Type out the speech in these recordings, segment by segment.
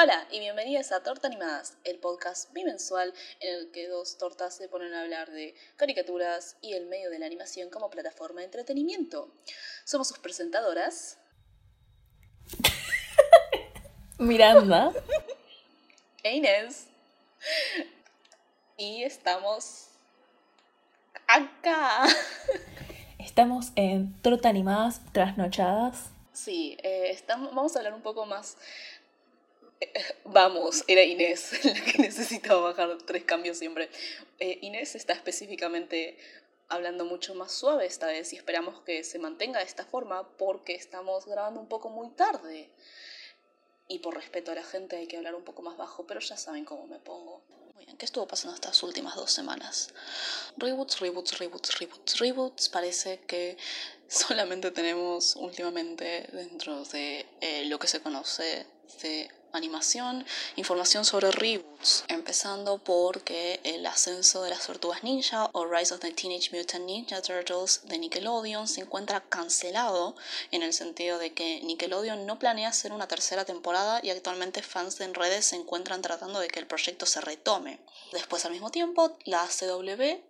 Hola y bienvenidos a Torta Animadas, el podcast bimensual en el que dos tortas se ponen a hablar de caricaturas y el medio de la animación como plataforma de entretenimiento. Somos sus presentadoras. Miranda. e Inés. Y estamos acá. Estamos en Torta Animadas Trasnochadas. Sí, eh, estamos, vamos a hablar un poco más Vamos, era Inés la que necesitaba bajar tres cambios siempre. Eh, Inés está específicamente hablando mucho más suave esta vez y esperamos que se mantenga de esta forma porque estamos grabando un poco muy tarde. Y por respeto a la gente hay que hablar un poco más bajo, pero ya saben cómo me pongo. Muy bien, ¿qué estuvo pasando estas últimas dos semanas? Reboots, reboots, reboots, reboots, reboots. Parece que solamente tenemos últimamente dentro de eh, lo que se conoce de animación, información sobre reboots, empezando porque el ascenso de las tortugas ninja o Rise of the Teenage Mutant Ninja Turtles de Nickelodeon se encuentra cancelado en el sentido de que Nickelodeon no planea hacer una tercera temporada y actualmente fans en redes se encuentran tratando de que el proyecto se retome. Después al mismo tiempo, la CW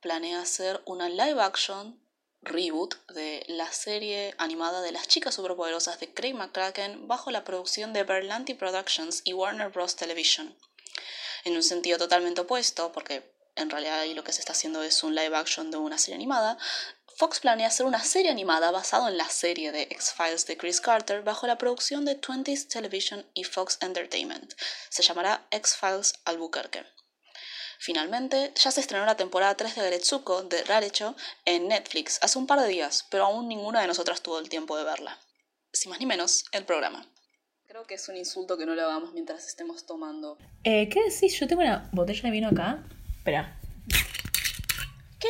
planea hacer una live action reboot de la serie animada de las chicas superpoderosas de Craig McCracken bajo la producción de Berlanti Productions y Warner Bros. Television. En un sentido totalmente opuesto, porque en realidad ahí lo que se está haciendo es un live action de una serie animada, Fox planea hacer una serie animada basada en la serie de X-Files de Chris Carter bajo la producción de 20th Television y Fox Entertainment. Se llamará X-Files Albuquerque. Finalmente, ya se estrenó la temporada 3 de Gretsuko de Rarecho en Netflix hace un par de días, pero aún ninguna de nosotras tuvo el tiempo de verla. Sin más ni menos, el programa. Creo que es un insulto que no lo hagamos mientras estemos tomando. Eh, ¿Qué decís? Yo tengo una botella de vino acá. Espera. ¿Qué?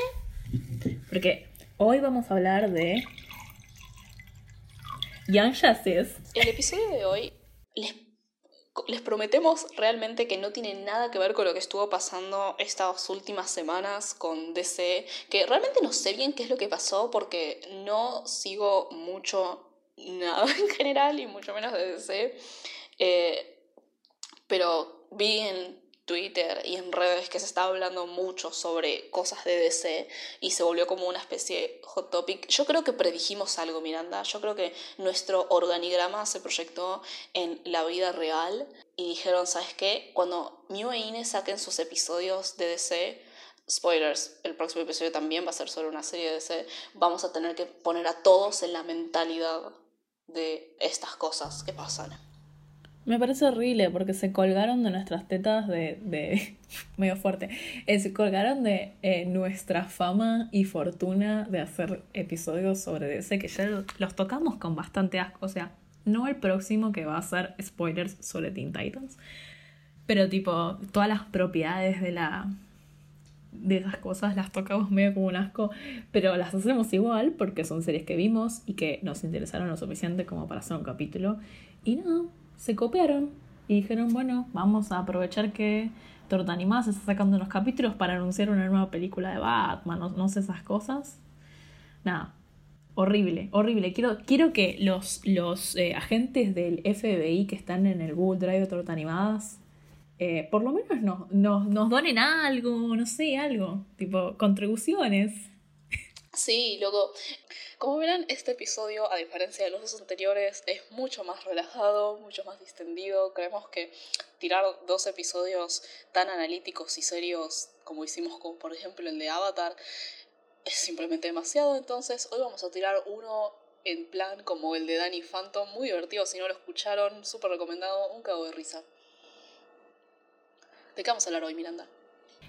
Porque hoy vamos a hablar de Young Justice. El episodio de hoy les les prometemos realmente que no tiene nada que ver con lo que estuvo pasando estas últimas semanas con DC, que realmente no sé bien qué es lo que pasó porque no sigo mucho nada en general y mucho menos de DC, eh, pero vi en Twitter y en redes que se estaba hablando mucho sobre cosas de DC y se volvió como una especie de hot topic. Yo creo que predijimos algo, Miranda. Yo creo que nuestro organigrama se proyectó en la vida real y dijeron, ¿sabes qué? Cuando Mew e Ine saquen sus episodios de DC, spoilers, el próximo episodio también va a ser sobre una serie de DC, vamos a tener que poner a todos en la mentalidad de estas cosas que pasan. Me parece horrible porque se colgaron de nuestras tetas de. de medio fuerte. Eh, se colgaron de eh, nuestra fama y fortuna de hacer episodios sobre DC que ya los tocamos con bastante asco. O sea, no el próximo que va a ser spoilers sobre Teen Titans. Pero tipo, todas las propiedades de la. de esas cosas las tocamos medio como un asco. Pero las hacemos igual porque son series que vimos y que nos interesaron lo suficiente como para hacer un capítulo. Y no, se copiaron y dijeron, bueno, vamos a aprovechar que Torta Animada se está sacando unos capítulos para anunciar una nueva película de Batman, no, sé esas cosas. Nada, horrible, horrible. Quiero, quiero que los, los eh, agentes del FBI que están en el Google Drive de Torta Animadas, eh, por lo menos nos, nos, nos donen algo, no sé, algo, tipo contribuciones. Sí, luego, como verán, este episodio, a diferencia de los dos anteriores, es mucho más relajado, mucho más distendido. Creemos que tirar dos episodios tan analíticos y serios como hicimos, como por ejemplo el de Avatar, es simplemente demasiado. Entonces, hoy vamos a tirar uno en plan como el de Danny Phantom, muy divertido. Si no lo escucharon, súper recomendado, un cago de risa. ¿De qué vamos a hablar hoy, Miranda?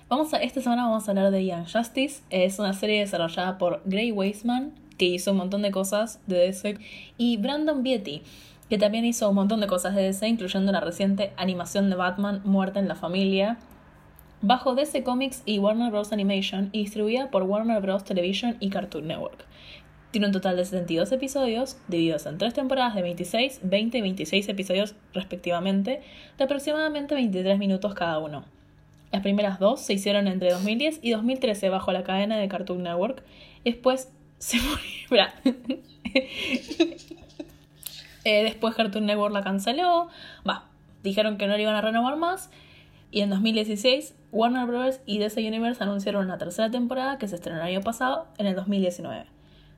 Vamos a, esta semana vamos a hablar de Young Justice. Es una serie desarrollada por Gray Weisman, que hizo un montón de cosas de DC, y Brandon Beatty, que también hizo un montón de cosas de DC, incluyendo la reciente animación de Batman Muerte en la Familia, bajo DC Comics y Warner Bros. Animation, y distribuida por Warner Bros. Television y Cartoon Network. Tiene un total de 72 episodios, divididos en tres temporadas de 26, 20 y 26 episodios respectivamente, de aproximadamente 23 minutos cada uno. Las primeras dos se hicieron entre 2010 y 2013 bajo la cadena de Cartoon Network. Después se murió. eh, después Cartoon Network la canceló. Va, dijeron que no le iban a renovar más. Y en 2016, Warner Bros. y DC Universe anunciaron una tercera temporada que se estrenó el año pasado, en el 2019.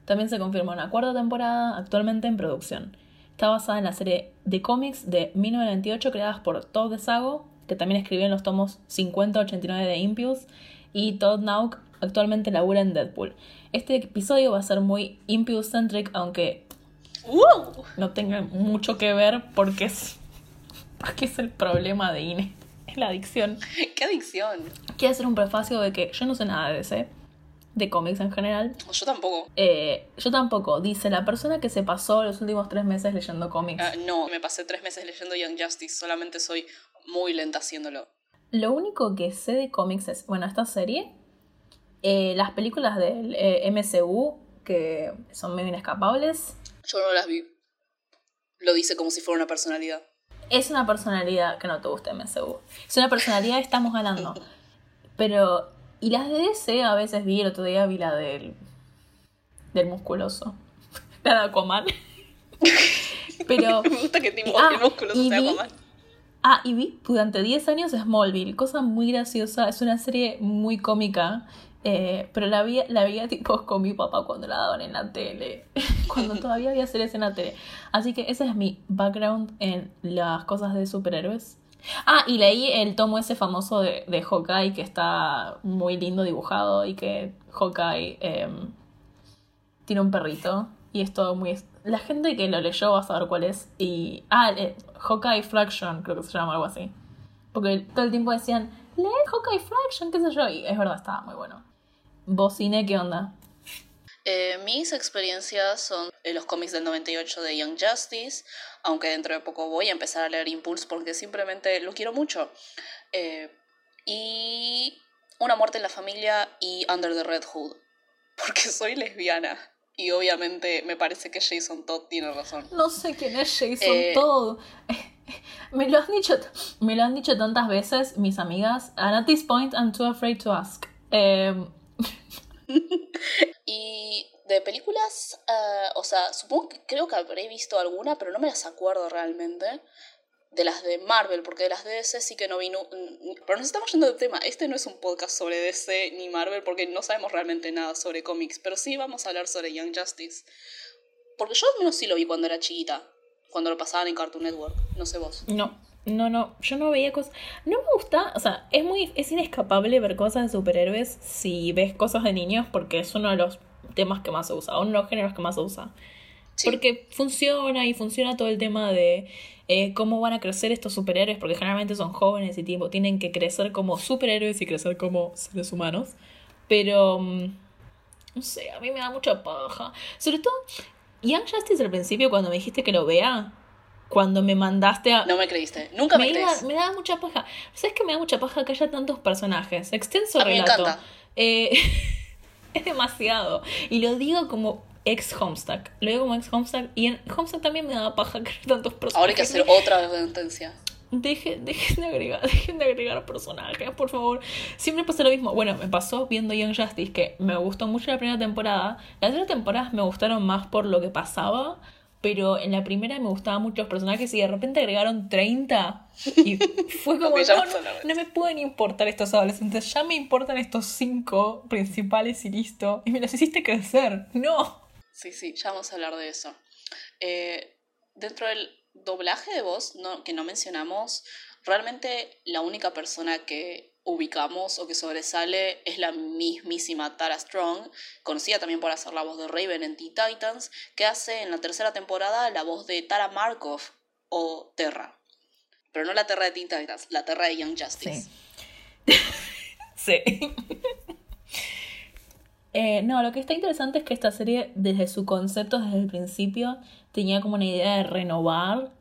También se confirmó una cuarta temporada, actualmente en producción. Está basada en la serie de cómics de 1998 creadas por Todd DeSago, que también escribió en los tomos 50-89 de Impulse, y Todd Nauk actualmente labura en Deadpool. Este episodio va a ser muy Impulse-centric, aunque no tenga mucho que ver porque es, porque es el problema de Ine. Es la adicción. ¿Qué adicción? Quiero hacer un prefacio de que yo no sé nada de DC, de cómics en general. Yo tampoco. Eh, yo tampoco. Dice la persona que se pasó los últimos tres meses leyendo cómics. Ah, no, me pasé tres meses leyendo Young Justice, solamente soy muy lenta haciéndolo. Lo único que sé de cómics es, bueno, esta serie, eh, las películas del eh, MCU, que son medio inescapables. Yo no las vi. Lo dice como si fuera una personalidad. Es una personalidad que no te gusta MCU. Es una personalidad, estamos ganando. Pero, y las de DC a veces vi, el otro día vi la del, del musculoso. La de Aquaman. Pero, Me gusta que tipo Ah, el musculoso sea vi- Aquaman. Ah, y vi durante 10 años Smallville, cosa muy graciosa, es una serie muy cómica, eh, pero la vi, la veía tipo con mi papá cuando la daban en la tele, cuando todavía había series en la tele. Así que ese es mi background en las cosas de superhéroes. Ah, y leí el tomo ese famoso de, de Hawkeye que está muy lindo dibujado y que Hawkeye em, tiene un perrito y es todo muy... La gente que lo leyó va a saber cuál es. Y... Ah, eh, Hawkeye Fraction, creo que se llama algo así. Porque todo el tiempo decían, lee Hawkeye Fraction, qué sé yo. Y es verdad, estaba muy bueno. ¿Vos, qué onda? Eh, mis experiencias son los cómics del 98 de Young Justice, aunque dentro de poco voy a empezar a leer Impulse porque simplemente lo quiero mucho. Eh, y Una muerte en la familia y Under the Red Hood, porque soy lesbiana. Y obviamente me parece que Jason Todd tiene razón. No sé quién es Jason Eh, Todd. me, lo han dicho, me lo han dicho tantas veces mis amigas. And at this point, I'm too afraid to ask. Em, Y de películas, ah, o sea, supongo que creo que habré visto alguna, pero no me las acuerdo realmente. De las de Marvel, porque de las de DC sí que no vino. Pero nos estamos yendo de tema. Este no es un podcast sobre DC ni Marvel, porque no sabemos realmente nada sobre cómics, pero sí vamos a hablar sobre Young Justice. Porque yo al menos sí lo vi cuando era chiquita, cuando lo pasaban en Cartoon Network. No sé vos. No, no, no. Yo no veía cosas. No me gusta. O sea, es muy. Es inescapable ver cosas de superhéroes si ves cosas de niños, porque es uno de los temas que más se usa, uno de los géneros que más se usa. Sí. Porque funciona y funciona todo el tema de eh, cómo van a crecer estos superhéroes, porque generalmente son jóvenes y tipo, tienen que crecer como superhéroes y crecer como seres humanos. Pero, mm, no sé, a mí me da mucha paja. Sobre todo, Young Justice al principio, cuando me dijiste que lo vea, cuando me mandaste a... No me creíste. Nunca me, me, crees. me daba mucha paja. ¿Sabes que me da mucha paja que haya tantos personajes? Extenso A mí me relato. encanta. Eh, es demasiado. Y lo digo como ex Homestuck. Lo digo como ex Homestuck. Y en Homestuck también me daba paja haya tantos personajes. Ahora hay que hacer otra advertencia. Dejen, dejen de agregar, dejen de agregar personajes, por favor. Siempre pasa lo mismo. Bueno, me pasó viendo Young Justice que me gustó mucho la primera temporada. Las otras temporadas me gustaron más por lo que pasaba. Pero en la primera me gustaban mucho los personajes y de repente agregaron 30. Y fue como, no, no me pueden importar estos adolescentes. Ya me importan estos cinco principales y listo. Y me los hiciste crecer. No. Sí, sí, ya vamos a hablar de eso. Eh, dentro del doblaje de voz no, que no mencionamos, realmente la única persona que ubicamos o que sobresale es la mismísima Tara Strong, conocida también por hacer la voz de Raven en Teen Titans, que hace en la tercera temporada la voz de Tara Markov o Terra. Pero no la Terra de Teen Titans, la Terra de Young Justice. Sí. Sí. Eh, no, lo que está interesante es que esta serie, desde su concepto, desde el principio, tenía como una idea de renovar.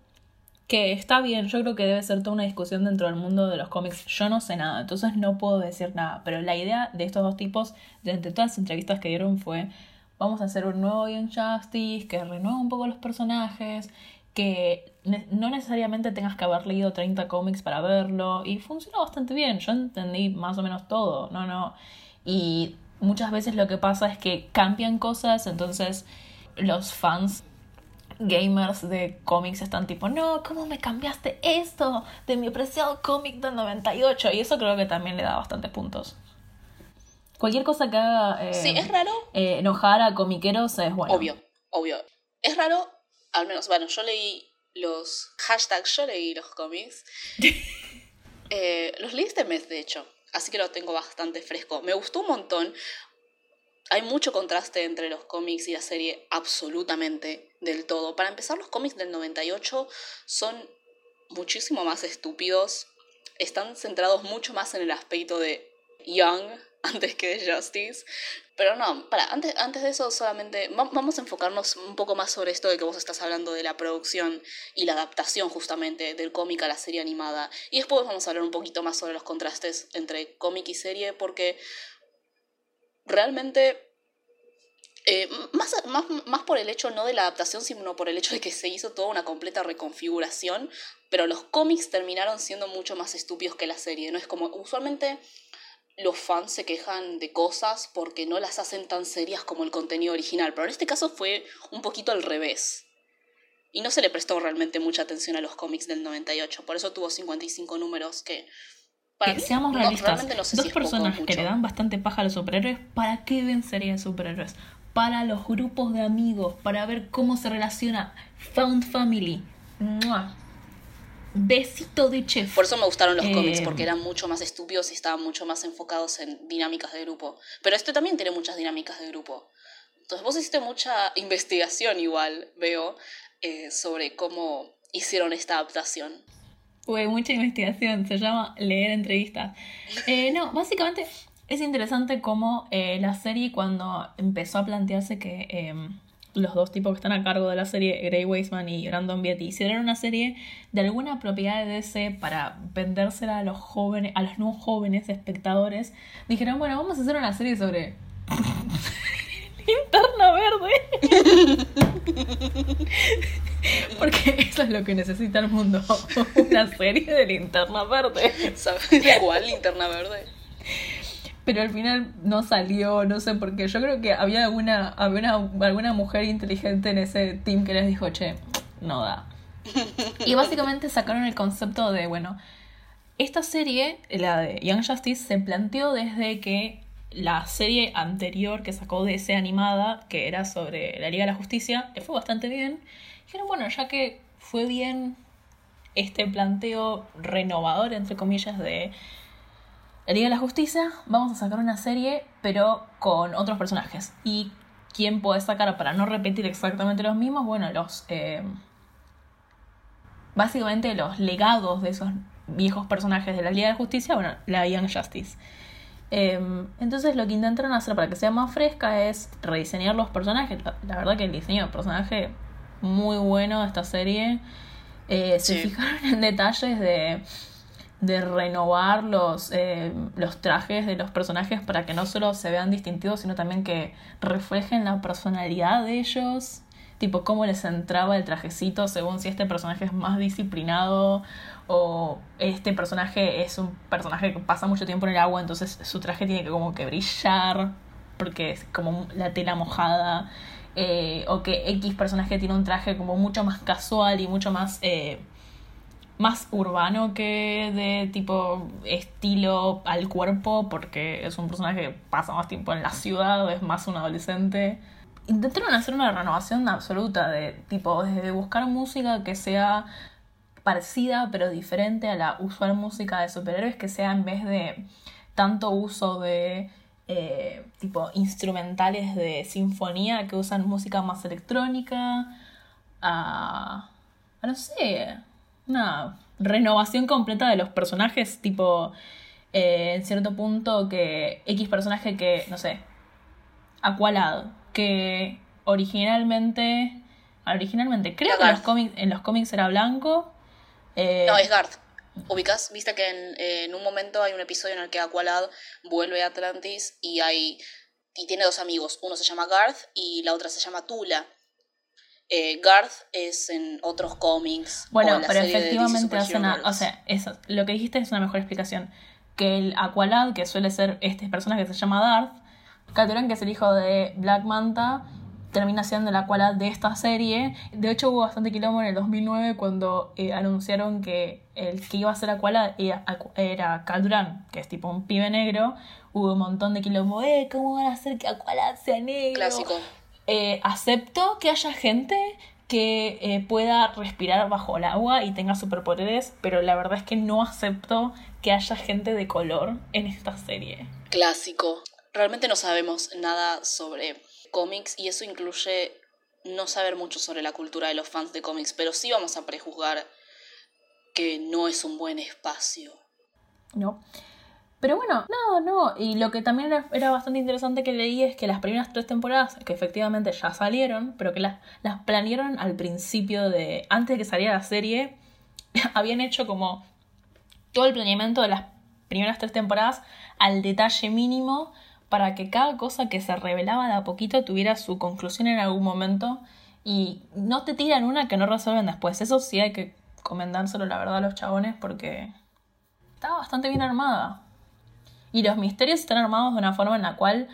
Que está bien, yo creo que debe ser toda una discusión dentro del mundo de los cómics. Yo no sé nada, entonces no puedo decir nada. Pero la idea de estos dos tipos, entre todas las entrevistas que dieron, fue: vamos a hacer un nuevo Young Justice que renueva un poco los personajes, que no necesariamente tengas que haber leído 30 cómics para verlo. Y funciona bastante bien, yo entendí más o menos todo, no, no. Y muchas veces lo que pasa es que cambian cosas, entonces los fans gamers de cómics están tipo, no, ¿cómo me cambiaste esto de mi apreciado cómic del 98? Y eso creo que también le da bastantes puntos. Cualquier cosa que haga eh, sí, es raro. Eh, enojar a comiqueros es bueno. Obvio, obvio. Es raro, al menos, bueno, yo leí los hashtags, yo leí los cómics. Eh, los leí este mes, de hecho, así que lo tengo bastante fresco. Me gustó un montón. Hay mucho contraste entre los cómics y la serie, absolutamente, del todo. Para empezar, los cómics del 98 son muchísimo más estúpidos. Están centrados mucho más en el aspecto de Young antes que Justice. Pero no, para, antes, antes de eso solamente vamos a enfocarnos un poco más sobre esto de que vos estás hablando de la producción y la adaptación justamente del cómic a la serie animada. Y después vamos a hablar un poquito más sobre los contrastes entre cómic y serie porque realmente... Eh, más, más, más por el hecho no de la adaptación, sino por el hecho de que se hizo toda una completa reconfiguración, pero los cómics terminaron siendo mucho más estúpidos que la serie, ¿no? Es como, usualmente los fans se quejan de cosas porque no las hacen tan serias como el contenido original, pero en este caso fue un poquito al revés. Y no se le prestó realmente mucha atención a los cómics del 98, por eso tuvo 55 números que... Para que seamos realistas, dos personas que le dan bastante paja a los superhéroes, ¿para qué ven series de superhéroes? Para los grupos de amigos, para ver cómo se relaciona Found Family. Besito de chef. Por eso me gustaron los cómics, porque eh, eran mucho más estúpidos y estaban mucho más enfocados en dinámicas de grupo. Pero este también tiene muchas dinámicas de grupo. Entonces vos hiciste mucha investigación igual, veo, eh, sobre cómo hicieron esta adaptación. Fue mucha investigación, se llama leer entrevistas. Eh, no, básicamente es interesante cómo la serie cuando empezó a plantearse que em, los dos tipos que están a cargo de la serie, Gray Weisman y Brandon Beatty, hicieron una serie de alguna propiedad de DC para vendérsela a los jóvenes, a los no jóvenes espectadores. Dijeron, bueno, vamos a hacer una serie sobre linterna verde. Porque eso es lo que necesita el mundo. Una serie de linterna verde. ¿Sabes cuál linterna verde? Pero al final no salió, no sé por qué. Yo creo que había alguna, alguna mujer inteligente en ese team que les dijo, che, no da. Y básicamente sacaron el concepto de, bueno, esta serie, la de Young Justice, se planteó desde que la serie anterior que sacó de ese animada, que era sobre la Liga de la Justicia, le fue bastante bien. Dijeron, bueno, ya que fue bien este planteo renovador, entre comillas, de la Liga de la Justicia, vamos a sacar una serie, pero con otros personajes. ¿Y quién puede sacar para no repetir exactamente los mismos? Bueno, los. Eh, básicamente los legados de esos viejos personajes de la Liga de la Justicia, bueno, la Young Justice. Em, entonces lo que intentaron hacer para que sea más fresca es rediseñar los personajes. La, verdad que el diseño de personaje muy bueno de esta serie. Eh, se fijaron en detalles de de renovar los, eh, los trajes de los personajes para que no solo se vean distintivos, sino también que reflejen la personalidad de ellos. Tipo, cómo les entraba el trajecito según si este personaje es más disciplinado o este personaje es un personaje que pasa mucho tiempo en el agua, entonces su traje tiene que como que brillar porque es como la tela mojada. Eh, o que X personaje tiene un traje como mucho más casual y mucho más... Eh, más urbano que de tipo estilo al cuerpo, porque es un personaje que pasa más tiempo en la ciudad, es más un adolescente. Intentaron hacer una renovación absoluta de tipo, desde buscar música que sea parecida pero diferente a la usual música de superhéroes, que sea en vez de tanto uso de eh, tipo instrumentales de sinfonía que usan música más electrónica, a, a no sé, una renovación completa de los personajes, tipo, eh, en cierto punto que X personaje que, no sé, Aqualad, que originalmente, originalmente, creo que en los, cómics, en los cómics era blanco. Eh, no, es Garth. ¿Ubicas? Viste que en, en, un momento hay un episodio en el que Aqualad vuelve a Atlantis y hay y tiene dos amigos. Uno se llama Garth y la otra se llama Tula. Eh, Garth es en otros cómics. Bueno, pero efectivamente hace una. O sea, eso, lo que dijiste es una mejor explicación. Que el Aqualad, que suele ser este personaje que se llama Darth, Calderón, que es el hijo de Black Manta, termina siendo la cual de esta serie. De hecho, hubo bastante quilombo en el 2009 cuando eh, anunciaron que el que iba a ser Aquala era, era que es tipo un pibe negro. Hubo un montón de quilombo, eh, ¿cómo van a hacer que Aquala sea negro? Clásico. Eh, acepto que haya gente que eh, pueda respirar bajo el agua y tenga superpoderes, pero la verdad es que no acepto que haya gente de color en esta serie. Clásico. Realmente no sabemos nada sobre cómics y eso incluye no saber mucho sobre la cultura de los fans de cómics, pero sí vamos a prejuzgar que no es un buen espacio. No. Pero bueno, no, no. Y lo que también era, bastante interesante que leí es que las primeras tres temporadas, que efectivamente ya salieron, pero que las, las planearon al principio de. antes de que saliera la serie, habían hecho como todo el planeamiento de las primeras tres temporadas al detalle mínimo para que cada cosa que se revelaba de a poquito tuviera su conclusión en algún momento y no te tiran una que no resuelven después. Eso sí hay que comentárselo la verdad a los chabones porque estaba bastante bien armada. Y los misterios están armados de una forma en la cual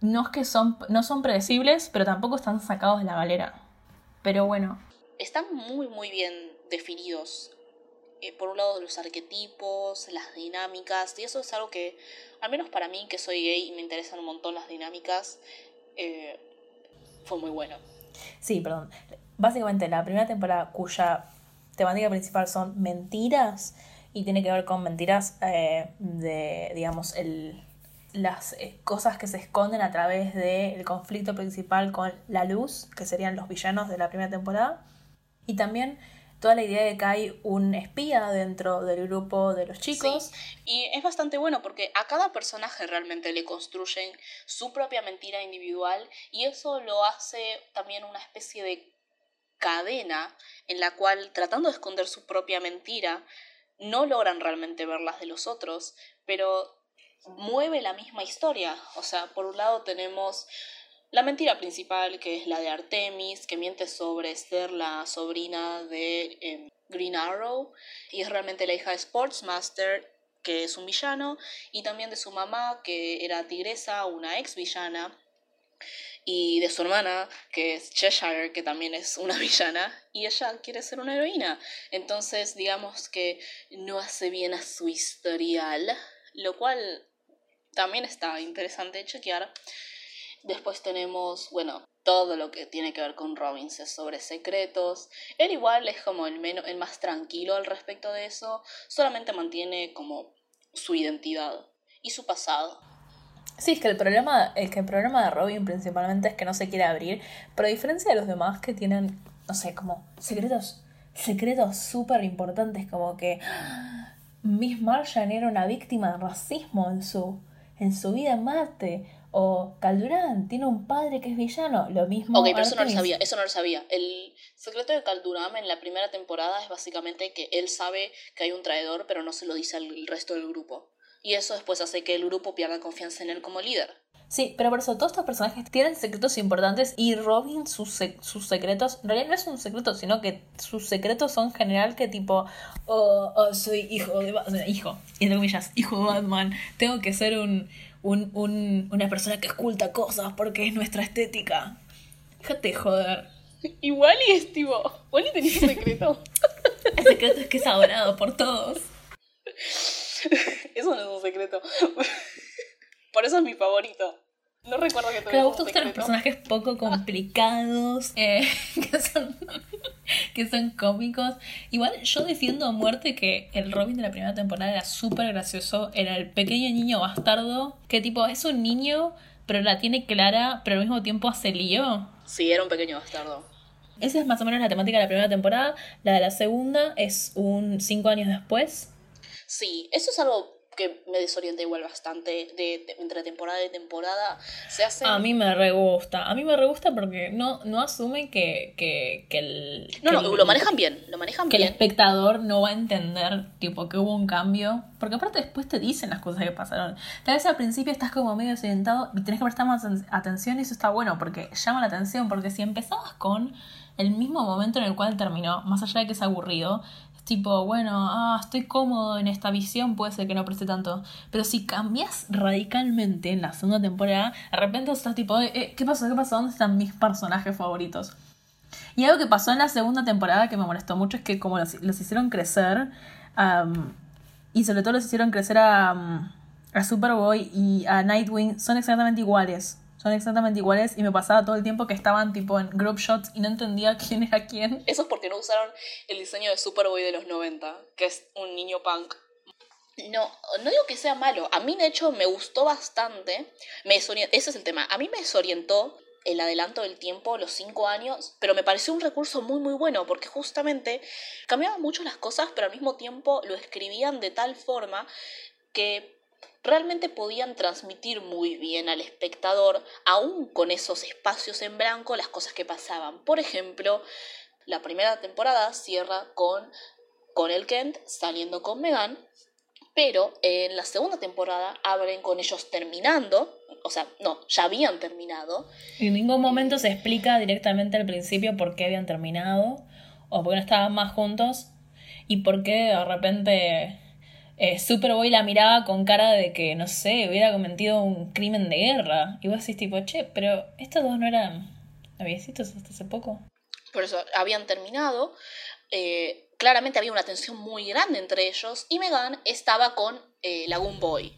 no es que son, no son predecibles, pero tampoco están sacados de la galera. Pero bueno. Están muy, muy bien definidos eh, por un lado los arquetipos, las dinámicas, y eso es algo que, al menos para mí que soy gay y me interesan un montón las dinámicas, eh, fue muy bueno. Sí, perdón. Básicamente la primera temporada cuya temática principal son mentiras y tiene que ver con mentiras eh, de, digamos, el, las cosas que se esconden a través del conflicto principal con la luz, que serían los villanos de la primera temporada. Y también toda la idea de que hay un espía dentro del grupo de los chicos. Y es bastante bueno porque a cada personaje realmente le construyen su propia mentira individual y eso lo hace también una especie de cadena en la cual tratando de esconder su propia mentira no logran realmente ver las de los otros, pero mueve la misma historia. O sea, por un lado tenemos la mentira principal, que es la de Artemis, que miente sobre ser la sobrina de em, Green Arrow, y es realmente la hija de Sportsmaster, que es un villano, y también de su mamá, que era Tigresa, una ex villana, y de su hermana, que es Cheshire, que también es una villana, y ella quiere ser una heroína. Entonces, digamos que no hace bien a su historial, lo cual también está interesante chequear. Después tenemos, bueno, todo lo que tiene que ver con Robbins sobre secretos. Él igual es como el, menos, el más tranquilo al respecto de eso, solamente mantiene como su identidad y su pasado. Sí, es que el problema, es que el problema de Robin principalmente es que no se quiere abrir, pero a diferencia de los demás que tienen, no sé, como secretos, secretos súper importantes, como que ¡ah! Miss Martian era una víctima de racismo en su, en su vida en Marte, o Caldurán tiene un padre que es villano, lo mismo. Ok, pero eso no lo sabía, eso no lo sabía. El secreto de Caldurán en la primera temporada es básicamente que él sabe que hay un traidor, pero no se lo dice al resto del grupo. Y eso después hace que el grupo pierda confianza en él como líder. Sí, pero por eso todos estos personajes tienen secretos importantes y Robin sus, sus secretos, en realidad no es un secreto, sino que sus secretos son en general que tipo, oh, oh soy hijo de Batman, hijo, entre comillas, hijo de Batman, tengo que ser un, un, un, una persona que oculta cosas porque es nuestra estética. Déjate joder. Igual y es tipo, Wally tenía un secreto. El secreto es que es adorado por todos. Eso no es un secreto. Por eso es mi favorito. No recuerdo que tuviera. Me gustan los personajes poco complicados, eh, que, son, que son cómicos. Igual yo defiendo a muerte que el Robin de la primera temporada era súper gracioso. Era el pequeño niño bastardo, que tipo es un niño, pero la tiene clara, pero al mismo tiempo hace lío. Sí, era un pequeño bastardo. Esa es más o menos la temática de la primera temporada. La de la segunda es un cinco años después. Sí, eso es algo que me desorienta igual bastante de, entre temporada y temporada. Se hace... A mí me re gusta. A mí me re gusta porque no, no asume que, que, que el... No, no, lo manejan bien. Lo manejan que el espectador no va a entender, tipo, que hubo un cambio. Porque aparte después te dicen las cosas que pasaron. Tal vez al principio estás como medio desorientado y tenés que prestar más atención y eso está bueno porque llama la atención. Porque si empezabas con el mismo momento en el cual terminó, más allá de que es aburrido, tipo, bueno, ah, estoy cómodo en esta visión, puede ser que no preste tanto. Pero si cambias radicalmente en la segunda temporada, de repente estás tipo, eh, eh, ¿qué pasó? ¿Qué pasó? ¿Dónde están mis personajes favoritos? Y algo que pasó en la segunda temporada que me molestó mucho es que como los, hicieron crecer, y sobre todo los hicieron crecer a, a Superboy y a Nightwing, son exactamente iguales son exactamente iguales y me pasaba todo el tiempo que estaban tipo en group shots y no entendía quién era quién. Eso es porque no usaron el diseño de Superboy de los 90, que es un niño punk. No, no digo que sea malo. A mí, de hecho, me gustó bastante. Me Ese es el tema. A mí me desorientó el adelanto del tiempo, los cinco años, pero me pareció un recurso muy muy bueno porque justamente cambiaban mucho las cosas, pero al mismo tiempo lo escribían de tal forma que realmente podían transmitir muy bien al espectador, aún con esos espacios en blanco, las cosas que pasaban. Por ejemplo, la primera temporada cierra con, con el Kent saliendo con Megan, pero en la segunda temporada abren con ellos terminando, o sea, no, ya habían terminado. En ningún momento se explica directamente al principio por qué habían terminado, o por qué no estaban más juntos, y por qué de repente eh, Superboy la miraba con cara de que, no sé, hubiera cometido un crimen de guerra. Y vos decís tipo, che, pero estos dos no eran noviecitos hasta hace poco. Por eso habían terminado. Eh, claramente había una tensión muy grande entre ellos. Y Megan estaba con eh, Lagoon Boy.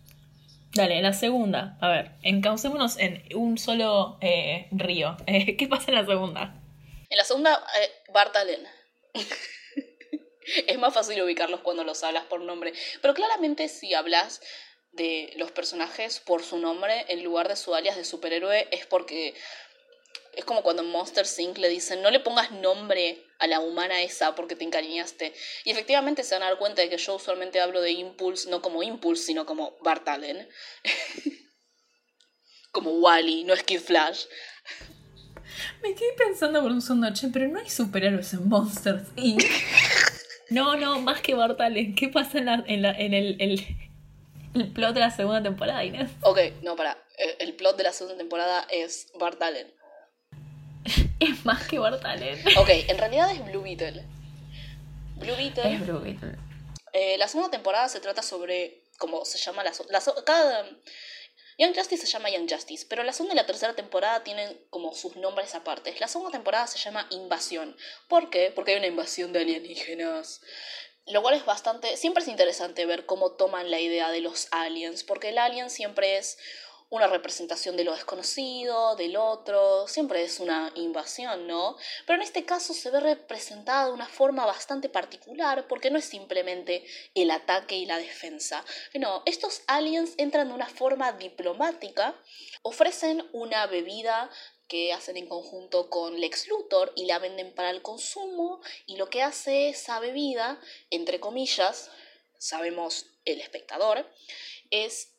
Dale, la segunda. A ver, encaucémonos en un solo eh, río. ¿Qué pasa en la segunda? En la segunda, Bart Allen. es más fácil ubicarlos cuando los hablas por nombre. Pero claramente si hablas de los personajes por su nombre en lugar de su alias de superhéroe es porque es como cuando en Monster Inc. le dicen no le pongas nombre a la humana esa porque te encariñaste. Y efectivamente se van a dar cuenta de que yo usualmente hablo de Impulse no como Impulse, sino como Bart Allen. como Wally, no es Kid Flash. Me quedé pensando por un segundo, pero no hay superhéroes en Monsters Inc. No, no, más que Bartalen. ¿Qué pasa en, en, en el, el, plot de la segunda temporada, Inés? Ok, no, para. El, plot de la segunda temporada es Bartalen. es más que Bartalen. Ok, en realidad es Blue Beetle. Blue Beetle. Es Blue Beetle. Eh, la segunda temporada se trata sobre. ¿Cómo se llama la, la cada Young Justice se llama Young Justice, pero la segunda y la tercera temporada tienen como sus nombres aparte. La segunda temporada se llama Invasión. ¿Por qué? Porque hay una invasión de alienígenas. Lo cual es bastante. Siempre es interesante ver cómo toman la idea de los aliens, porque el alien siempre es una representación de lo desconocido, del otro, siempre es una invasión, ¿no? Pero en este caso se ve representada de una forma bastante particular porque no es simplemente el ataque y la defensa. No, estos aliens entran de una forma diplomática, ofrecen una bebida que hacen en conjunto con Lex Luthor y la venden para el consumo y lo que hace esa bebida, entre comillas, sabemos el espectador, es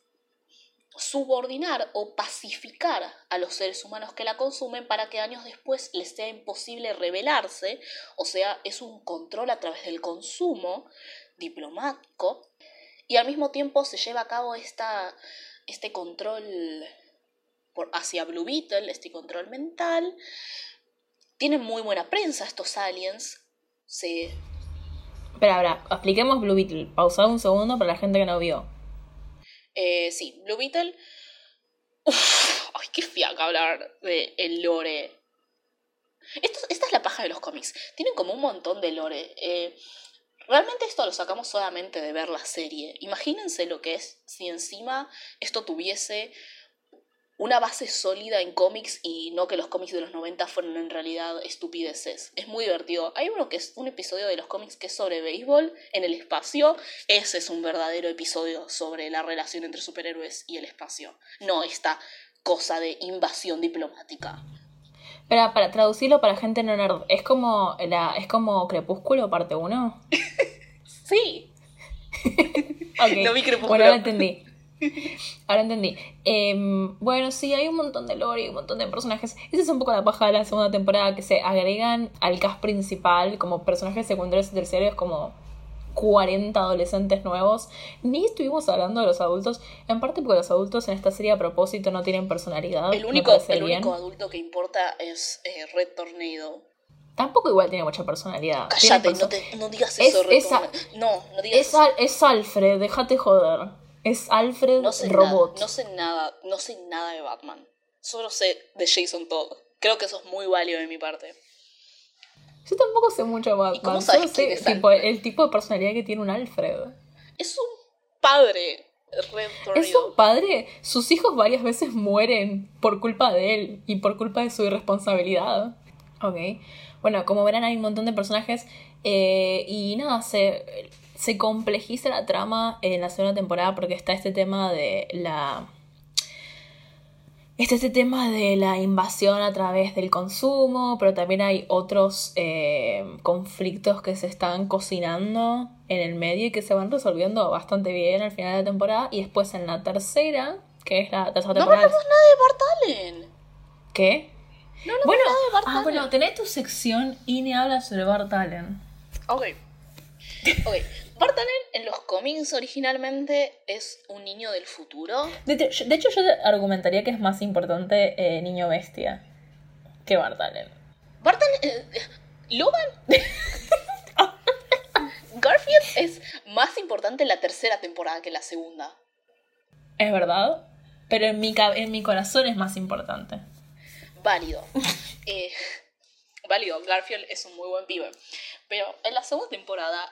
subordinar o pacificar a los seres humanos que la consumen para que años después les sea imposible rebelarse, o sea, es un control a través del consumo diplomático, y al mismo tiempo se lleva a cabo esta, este control por, hacia Blue Beetle, este control mental. Tienen muy buena prensa estos aliens. Se... Ahora, expliquemos Blue Beetle. Pausad un segundo para la gente que no vio. Eh, sí, Blue Beetle. Uf, ay, qué fiaca hablar de el lore. Esta es la paja de los cómics. Tienen como un montón de lore. Eh, realmente esto lo sacamos solamente de ver la serie. Imagínense lo que es si encima esto tuviese una base sólida en cómics y no que los cómics de los 90 fueron en realidad estupideces. Es muy divertido. Hay uno que es un episodio de los cómics que es sobre béisbol en el espacio. Ese es un verdadero episodio sobre la relación entre superhéroes y el espacio. No esta cosa de invasión diplomática. Pero para traducirlo para gente no nerd, ¿es como, la, ¿es como Crepúsculo parte 1? sí. okay. No vi Crepúsculo. Bueno, lo entendí. Ahora entendí. Em, bueno, sí, hay un montón de lore y un montón de personajes. Esa es un poco la paja de la segunda temporada, que se agregan al cast principal como personajes secundarios y terciarios, como 40 adolescentes nuevos. Ni estuvimos hablando de los adultos, en parte porque los adultos en esta serie a propósito no tienen personalidad. El único, el único adulto que importa es eh, Red Tornado. Tampoco igual tiene mucha personalidad. Cállate, no, te, no digas eso, es, No, no digas es, eso. es Alfred, déjate joder. Es Alfred no sé Robot. Nada, no sé nada, no sé nada de Batman. Solo sé de Jason Todd. Creo que eso es muy válido de mi parte. Yo tampoco sé mucho de Batman. cómo sabes sé tipo, el tipo de personalidad que tiene un Alfred. Es un padre. Es un padre. Sus hijos varias veces mueren por culpa de él y por culpa de su irresponsabilidad. Ok. Bueno, como verán hay un montón de personajes eh, y nada, se, se complejiza la trama en la segunda temporada porque está este tema de la Está este tema de la invasión a través del consumo, pero también hay otros eh, conflictos que se están cocinando en el medio y que se van resolviendo bastante bien al final de la temporada. Y después en la tercera, que es la tercera temporada. No hablamos nada de Bart Allen. ¿Qué? No hablamos bueno, nada de Bart ah, bueno, tenés tu sección y ni habla sobre Bart Allen. Ok. Ok. Bart en los cómics originalmente es un niño del futuro. De, hecho, yo argumentaría que es más importante eh, Niño Bestia que Bart Allen. Bart eh, Logan. Garfield es más importante en la tercera temporada que en la segunda. Es verdad, pero en mi, en mi corazón es más importante. Válido. Eh, válido, Garfield es un muy buen pibe. Pero en la segunda temporada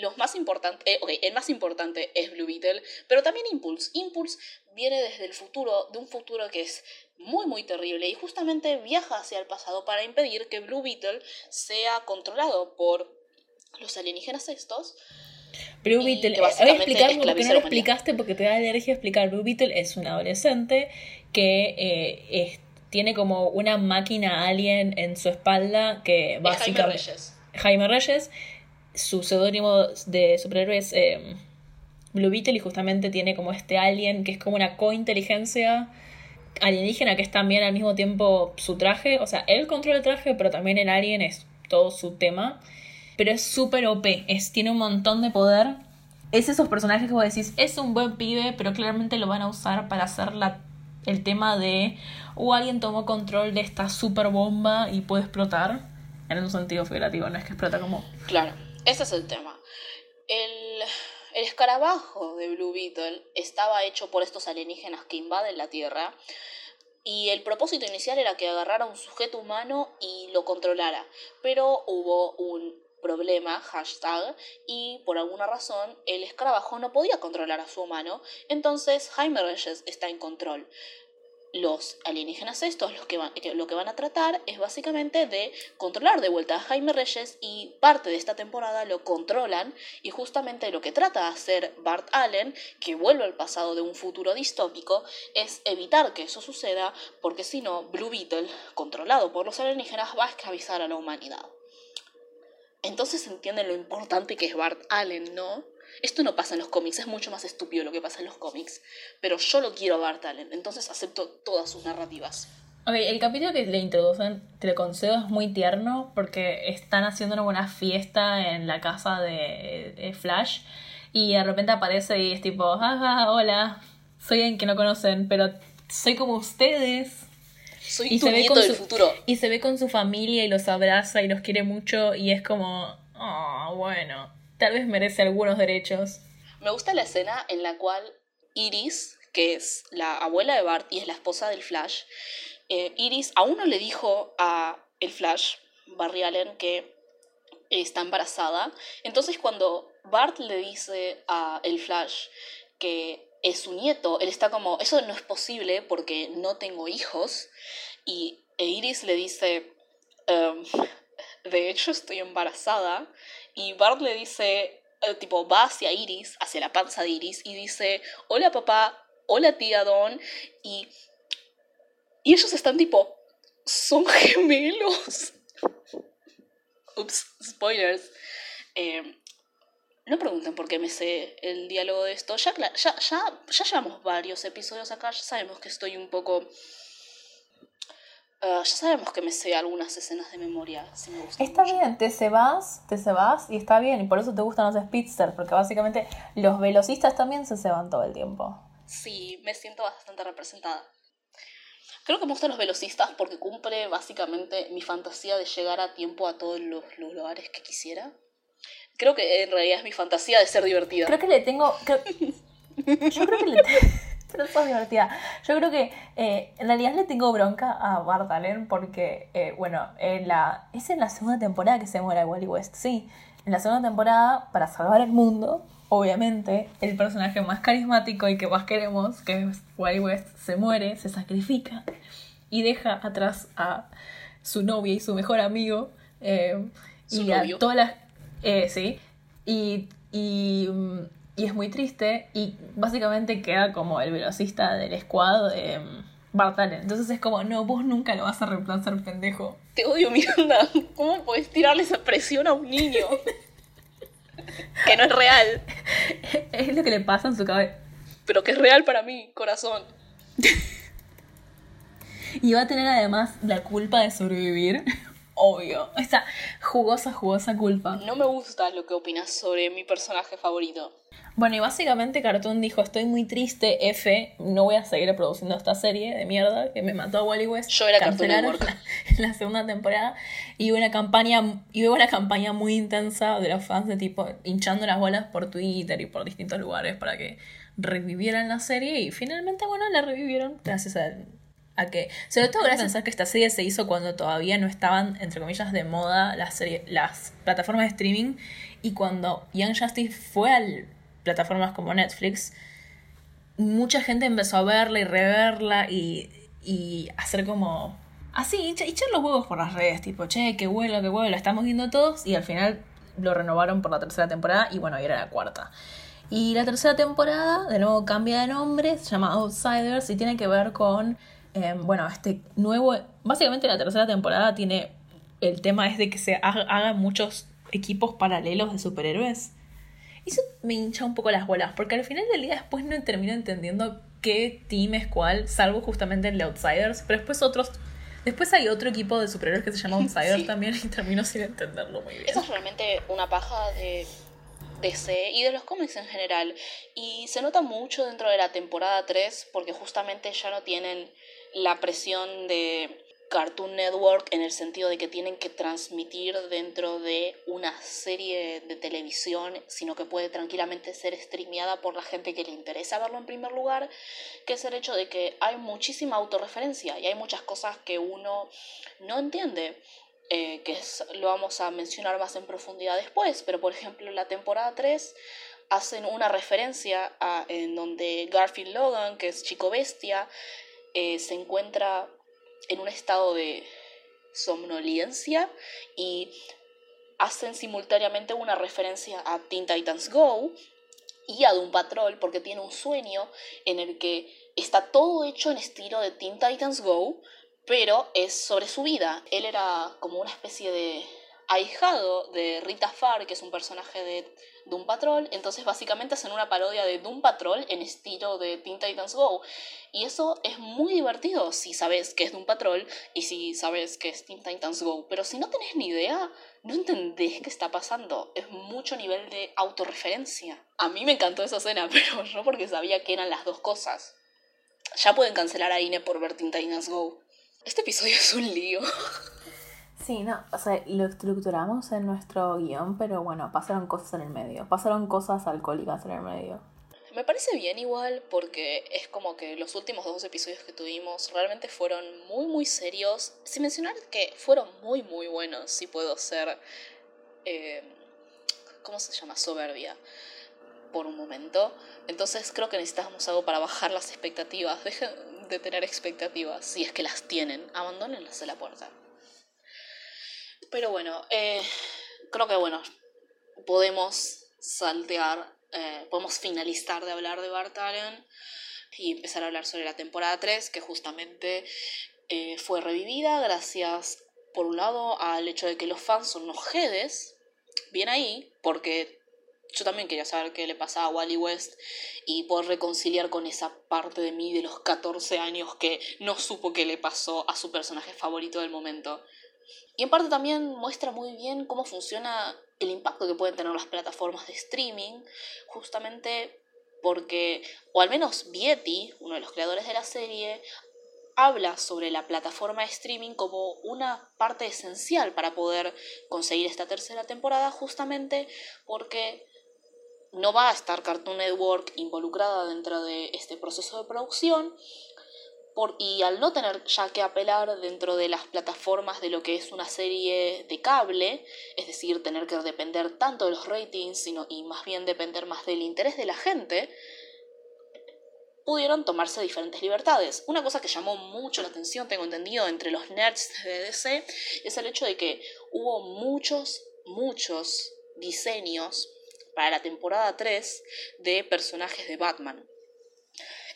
los más importantes, eh, el más importante es Blue Beetle, pero también Impulse. Impulse viene desde el futuro, de un futuro que es muy muy terrible y justamente viaja hacia el pasado para impedir que Blue Beetle sea controlado por los alienígenas estos. Blue Beetle, voy a explicar porque no lo explicaste porque te da alergia a explicar. Blue Beetle es un adolescente que eh, tiene como una máquina alien en su espalda que básicamente... Jaime Reyes. Jaime Reyes su seudónimo de superhéroe es eh, Blue Beetle y justamente tiene como este alien que es como una cointeligencia alienígena que es también al mismo tiempo su traje. O sea, él controla el traje, pero también el alien es todo su tema. Pero es súper OP, es, tiene un montón de poder. Es esos personajes que vos decís, es un buen pibe, pero claramente lo van a usar para hacer la, el tema de, o uh, alguien tomó control de esta super bomba y puede explotar. En un sentido figurativo, no es que explota como... Claro. Ese es el tema. El, escarabajo de Blue Beetle estaba hecho por estos alienígenas que invaden la Tierra. Y el propósito inicial era que agarrara un sujeto humano y lo controlara. Pero hubo un problema, hashtag, y por alguna razón el escarabajo no podía controlar a su humano. Entonces Jaime Reyes está en control los alienígenas estos los que van, lo que van a tratar es básicamente de controlar de vuelta a Jaime Reyes y parte de esta temporada lo controlan y justamente lo que trata de hacer Bart Allen, que vuelve al pasado de un futuro distópico, es evitar que eso suceda porque si no, Blue Beetle, controlado por los alienígenas, va a esclavizar a la humanidad. Entonces entienden lo importante que es Bart Allen, ¿no? Esto no pasa en los cómics, es mucho más estúpido lo que pasa en los cómics. Pero yo lo quiero a Bart Allen, entonces acepto todas sus narrativas. Ok, el capítulo que le introducen, te lo concedo, es muy tierno porque están haciendo una buena fiesta en la casa de, Flash y de repente aparece y es tipo, ah, hola, soy alguien que no conocen, pero soy como ustedes. Soy y tu nieto del futuro. Y se ve con su familia y los abraza y los quiere mucho y es como, oh, bueno tal vez merece algunos derechos. Me gusta la escena en la cual Iris, que es la abuela de Bart y es la esposa del Flash, eh, Iris aún no le dijo a el Flash, Barry Allen, que está embarazada. Entonces cuando Bart le dice a el Flash que es su nieto, él está como, eso no es posible porque no tengo hijos. Y e Iris le dice, em, de hecho estoy embarazada. Y Bart le dice, eh, tipo, va hacia Iris, hacia la panza de Iris, y dice, hola papá, hola tía Don, y, y ellos están tipo, son gemelos. Ups, spoilers. Eh, no pregunten por qué me sé el diálogo de esto. Ya, ya, ya, ya llevamos varios episodios acá, ya sabemos que estoy un poco Ah, ya sabemos que me sé algunas escenas de memoria, si me. Está bien, te se vas, te se vas y está bien, y por eso te gustan los speedsters, porque básicamente los velocistas también se se van todo el tiempo. Sí, me siento bastante representada. Creo que me gustan los velocistas porque cumple básicamente mi fantasía de llegar a tiempo a todos los, lugares que quisiera. Creo que en realidad es mi fantasía de ser divertida. Creo que le tengo... Yo creo que le tengo... Pero es divertida. Yo creo que eh, en realidad le tengo bronca a Bart Allen porque, eh, bueno, en la, es en la segunda temporada que se muere Wally West, sí. En la segunda temporada, para salvar el mundo, obviamente, el personaje más carismático y que más queremos, que es Wally West, se muere, se sacrifica y deja atrás a su novia y su mejor amigo. Eh, y a todas las. Eh, sí. Y, y, y, es muy triste. Y básicamente queda como el velocista del squad de Bart Entonces es como, no, vos nunca lo vas a reemplazar, pendejo. Te odio, Miranda. ¿Cómo puedes tirarle esa presión a un niño? que no es real. Es lo que le pasa en su cabeza. Pero que es real para mí, corazón. y va a tener además la culpa de sobrevivir. Obvio. Esa jugosa, jugosa culpa. No me gusta lo que opinas sobre mi personaje favorito. Bueno, y básicamente Cartoon dijo, estoy muy triste, F, no voy a seguir produciendo esta serie de mierda que me mató a Wally West. Yo era Cartoon Network. La, la segunda temporada y hubo una campaña, y hubo una campaña muy intensa de los fans de tipo hinchando las bolas por Twitter y por distintos lugares para que revivieran la serie y finalmente, bueno, la revivieron gracias a, a que, sobre todo gracias a pensar que esta serie se hizo cuando todavía no estaban, entre comillas, de moda las, serie, las plataformas de streaming y cuando Young Justice fue al plataformas como Netflix, mucha gente empezó a verla y reverla y, y hacer como... Así, echar los huevos por las redes, tipo, che, qué bueno, qué bueno, lo estamos viendo todos y al final lo renovaron por la tercera temporada y bueno, y era la cuarta. Y la tercera temporada, de nuevo, cambia de nombre, se llama Outsiders y tiene que ver con, em, bueno, este nuevo... Básicamente la tercera temporada tiene... El tema es de que se hagan muchos equipos paralelos de superhéroes. Y eso me hincha un poco las bolas, porque al final del día después no termino entendiendo qué team es cuál, salvo justamente el de Outsiders, pero después otros... Después hay otro equipo de superhéroes que se llama Outsiders también y termino sin entenderlo muy bien. Eso es realmente una paja de DC y de los cómics en general. Y se nota mucho dentro de la temporada 3 porque justamente ya no tienen la presión de Cartoon Network en el sentido de que tienen que transmitir dentro de una serie de televisión, sino que puede tranquilamente ser streameada por la gente que le interesa verlo en primer lugar, que es el hecho de que hay muchísima autorreferencia y hay muchas cosas que uno no entiende. Eh, que lo vamos a mencionar más en profundidad después, pero por ejemplo en la temporada 3 hacen una referencia a, en donde Garfield Logan, que es chico bestia, eh, se encuentra en un estado de somnolencia y hacen simultáneamente una referencia a Teen Titans Go y a Doom Patrol porque tiene un sueño en el que está todo hecho en estilo de Teen Titans Go, pero es sobre su vida. Él era como una especie de ahijado de Rita Farr, que es un personaje de Doom Patrol, entonces básicamente hacen una parodia de Doom Patrol en estilo de Teen Titans Go. Y eso es muy divertido si sabes que es Doom Patrol y si sabes que es Teen Titans Go. Pero si no tenés ni idea, no entendés qué está pasando. Es mucho nivel de autorreferencia. A mí me encantó esa escena, pero no porque sabía que eran las dos cosas. Ya pueden cancelar a Ine por ver Teen Titans Go. Este episodio es un lío. Sí, no, o sea, lo estructuramos en nuestro guion, pero bueno, pasaron cosas en el medio, pasaron cosas alcohólicas en el medio. Me parece bien igual porque es como que los últimos dos episodios que tuvimos realmente fueron muy muy serios. Sin mencionar que fueron muy muy buenos, si puedo ser... Eh, ¿Cómo se llama? Soberbia por un momento. Entonces creo que necesitamos algo para bajar las expectativas. Dejen de tener expectativas, si es que las tienen. Abandónenlas de la puerta. Pero bueno, eh, creo que bueno, podemos saltear, eh, podemos finalizar de hablar de Bart y empezar a hablar sobre la temporada 3, que justamente eh, fue revivida gracias, por un lado, al hecho de que los fans son unos jedes, bien ahí, porque yo también quería saber qué le pasaba a Wally West y poder reconciliar con esa parte de mí de los 14 años que no supo qué le pasó a su personaje favorito del momento. Y en parte también muestra muy bien cómo funciona el impacto que pueden tener las plataformas de streaming, justamente porque, o al menos Vieti, uno de los creadores de la serie, habla sobre la plataforma de streaming como una parte esencial para poder conseguir esta tercera temporada, justamente porque no va a estar Cartoon Network involucrada dentro de este proceso de producción. Y al no tener ya que apelar dentro de las plataformas de lo que es una serie de cable, es decir, tener que depender tanto de los ratings sino, y más bien depender más del interés de la gente, pudieron tomarse diferentes libertades. Una cosa que llamó mucho la atención, tengo entendido, entre los nerds de DC, es el hecho de que hubo muchos, muchos diseños para la temporada 3 de personajes de Batman.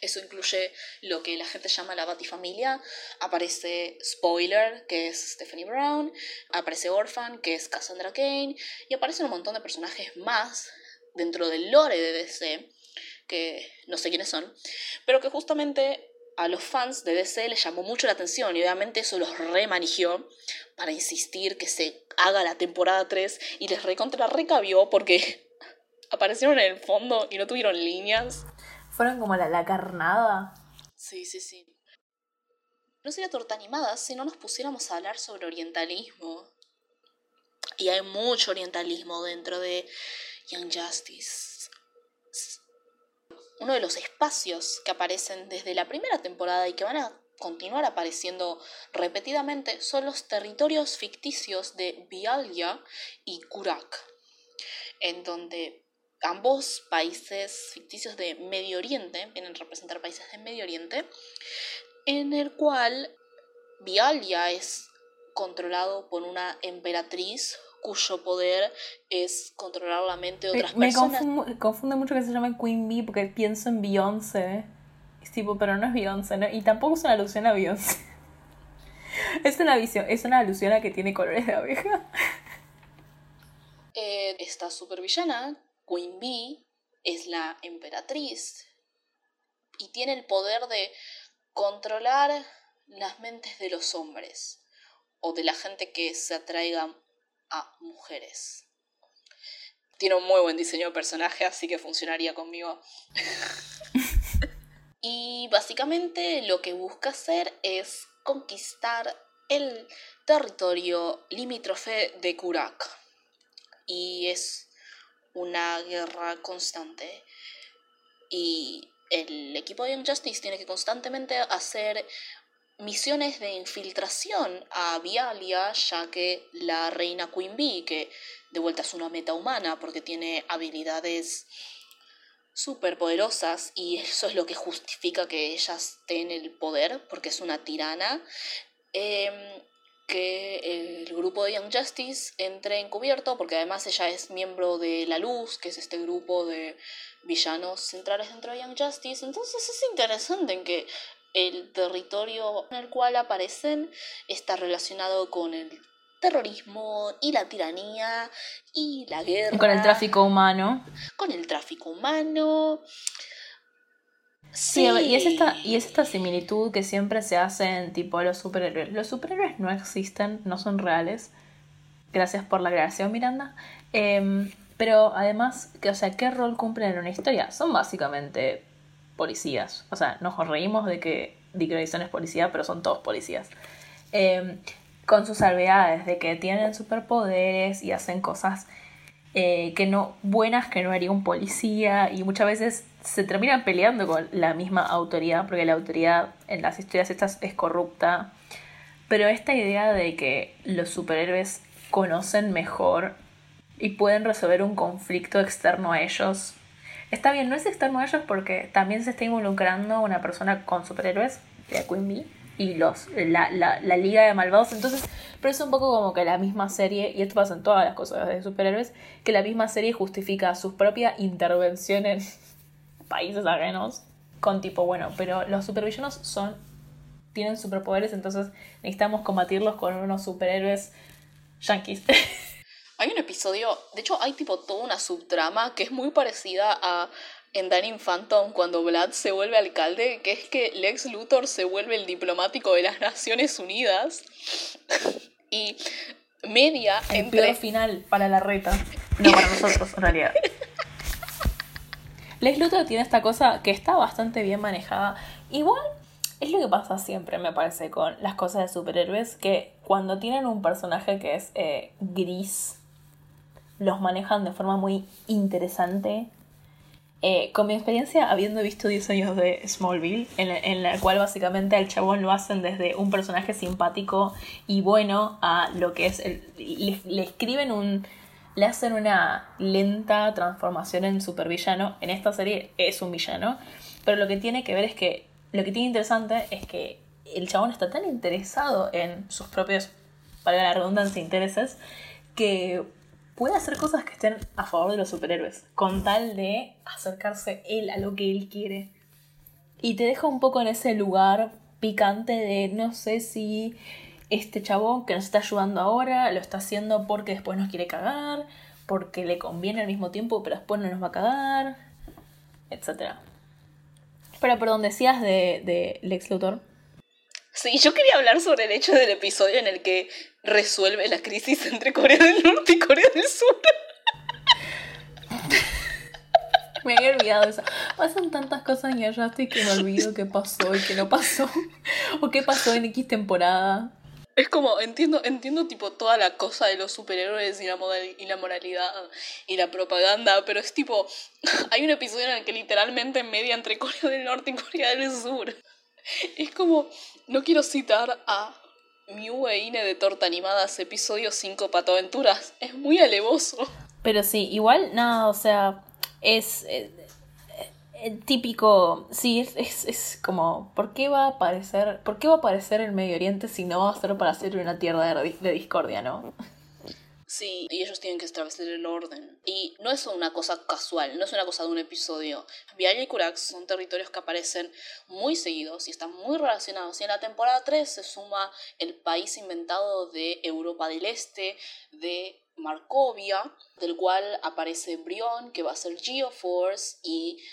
Eso incluye lo que la gente llama la Batifamilia. Aparece Spoiler, que es Stephanie Brown. Aparece Orphan, que es Cassandra Kane. Y aparecen un montón de personajes más dentro del lore de DC, que no sé quiénes son, pero que justamente a los fans de DC les llamó mucho la atención y obviamente eso los remanigió para insistir que se haga la temporada 3 y les recontra recabió porque aparecieron en el fondo y no tuvieron líneas. Fueron como la, la carnada. Sí, sí, sí. No sería torta animada si no nos pusiéramos a hablar sobre orientalismo. Y hay mucho orientalismo dentro de Young Justice. Uno de los espacios que aparecen desde la primera temporada y que van a continuar apareciendo repetidamente son los territorios ficticios de Bialya y Kurak, en donde ambos países ficticios de Medio Oriente, vienen a representar países de Medio Oriente, en el cual Bialya es controlado por una emperatriz cuyo poder es controlar la mente de otras personas. Me confunde, mucho que se llame Queen Bee porque pienso en Beyoncé. Es tipo, pero no es Beyoncé, ¿no? Y tampoco es una alusión a Beyoncé. Es una visión, es una alusión a que tiene colores de abeja. Eh, esta supervillana Queen Bee es la emperatriz y tiene el poder de controlar las mentes de los hombres o de la gente que se atraiga a mujeres. Tiene un muy buen diseño de personaje, así que funcionaría conmigo. y básicamente lo que busca hacer es conquistar el territorio limítrofe de Kurak. Y es una guerra constante. Y el equipo de Young Justice tiene que constantemente hacer misiones de infiltración a Vialia, ya que la reina Queen Bee, que de vuelta es una meta humana porque tiene habilidades súper poderosas y eso es lo que justifica que ella esté el poder, porque es una tirana, eh, que el grupo de Young Justice entre encubierto, porque además ella es miembro de La Luz, que es este grupo de villanos centrales dentro de Young Justice. Entonces es interesante en que el territorio en el cual aparecen está relacionado con el terrorismo y la tiranía y la guerra. Con el tráfico humano. Con el tráfico humano. Sí, y, es esta, y es esta similitud que siempre se hace en tipo los superhéroes. Los superhéroes no existen, no son reales. Gracias por la grabación, Miranda. Em, pero además, que, o sea, ¿qué rol cumplen en una historia? Son básicamente policías. O sea, nos reímos de que Dick Grayson es policía, pero son todos policías. Em, con sus salvedades de que tienen superpoderes y hacen cosas eh, que no, buenas que no haría un policía y muchas veces se terminan peleando con la misma autoridad porque la autoridad en las historias estas es corrupta. Pero esta idea de que los superhéroes conocen mejor y pueden resolver un conflicto externo a ellos. Está bien, no es externo a ellos porque también se está involucrando una persona con superhéroes, de Queen y los, la, la, la, Liga de Malvados. Entonces, pero es un poco como que la misma serie, y esto pasa en todas las cosas de superhéroes, que la misma serie justifica su propia intervención en países ajenos con tipo, bueno, pero los supervillanos son tienen superpoderes, entonces necesitamos combatirlos con unos superhéroes yankees. Hay un episodio, de hecho hay tipo toda una subtrama que es muy parecida a en Danny Phantom cuando Vlad se vuelve alcalde, que es que Lex Luthor se vuelve el diplomático de las Naciones Unidas y media el entre... final para la reta. No para nosotros, en realidad. Lex Luthor tiene esta cosa que está bastante bien manejada. Igual, Es lo que pasa siempre, me parece, con las cosas de superhéroes, que cuando tienen un personaje que es eh, gris, los manejan de forma muy interesante. Eh, con mi experiencia, habiendo visto 10 años de Smallville, en la, cual básicamente al chabón lo hacen desde un personaje simpático y bueno a lo que es. El, le, escriben un. Le hacen una lenta transformación en supervillano. En esta serie es un villano. Pero lo que tiene que ver es que lo que tiene interesante es que el chabón está tan interesado en sus propios, para la redundancia, intereses, que puede hacer cosas que estén a favor de los superhéroes, con tal de acercarse él a lo que él quiere. Y te deja un poco en ese lugar picante de no sé si este chabón que nos está ayudando ahora lo está haciendo porque después nos quiere cagar, porque le conviene al mismo tiempo, pero después no nos va a cagar, etcétera. Pero perdón, decías de, de Lex Luthor. Sí, yo quería hablar sobre el hecho del episodio en el que resuelve la crisis entre Corea del Norte y Corea del Sur. me había olvidado eso. Pasan tantas cosas en estoy que me olvido qué pasó y qué no pasó. o qué pasó en X temporada. Es como, entiendo, entiendo tipo toda la cosa de los superhéroes y la, y la moralidad y la propaganda, pero es tipo, hay un episodio en el que literalmente media entre Corea del Norte y Corea del Sur. Es como, no quiero citar a Miu e Ine de Torta Animadas, episodio 5 Pato Aventuras. Es muy alevoso. Pero sí, igual, nada, o sea, es... Eh, típico, sí, es, es, como, ¿por qué va a aparecer, por qué va a aparecer el Medio Oriente si no va a ser para ser una tierra de, discordia, ¿no? Sí, y ellos tienen que establecer el orden. Y no es una cosa casual, no es una cosa de un episodio. Vialla y Kurax son territorios que aparecen muy seguidos y están muy relacionados. Y en la temporada 3 se suma el país inventado de Europa del Este, de Markovia, del cual aparece Brion, que va a ser Geoforce, y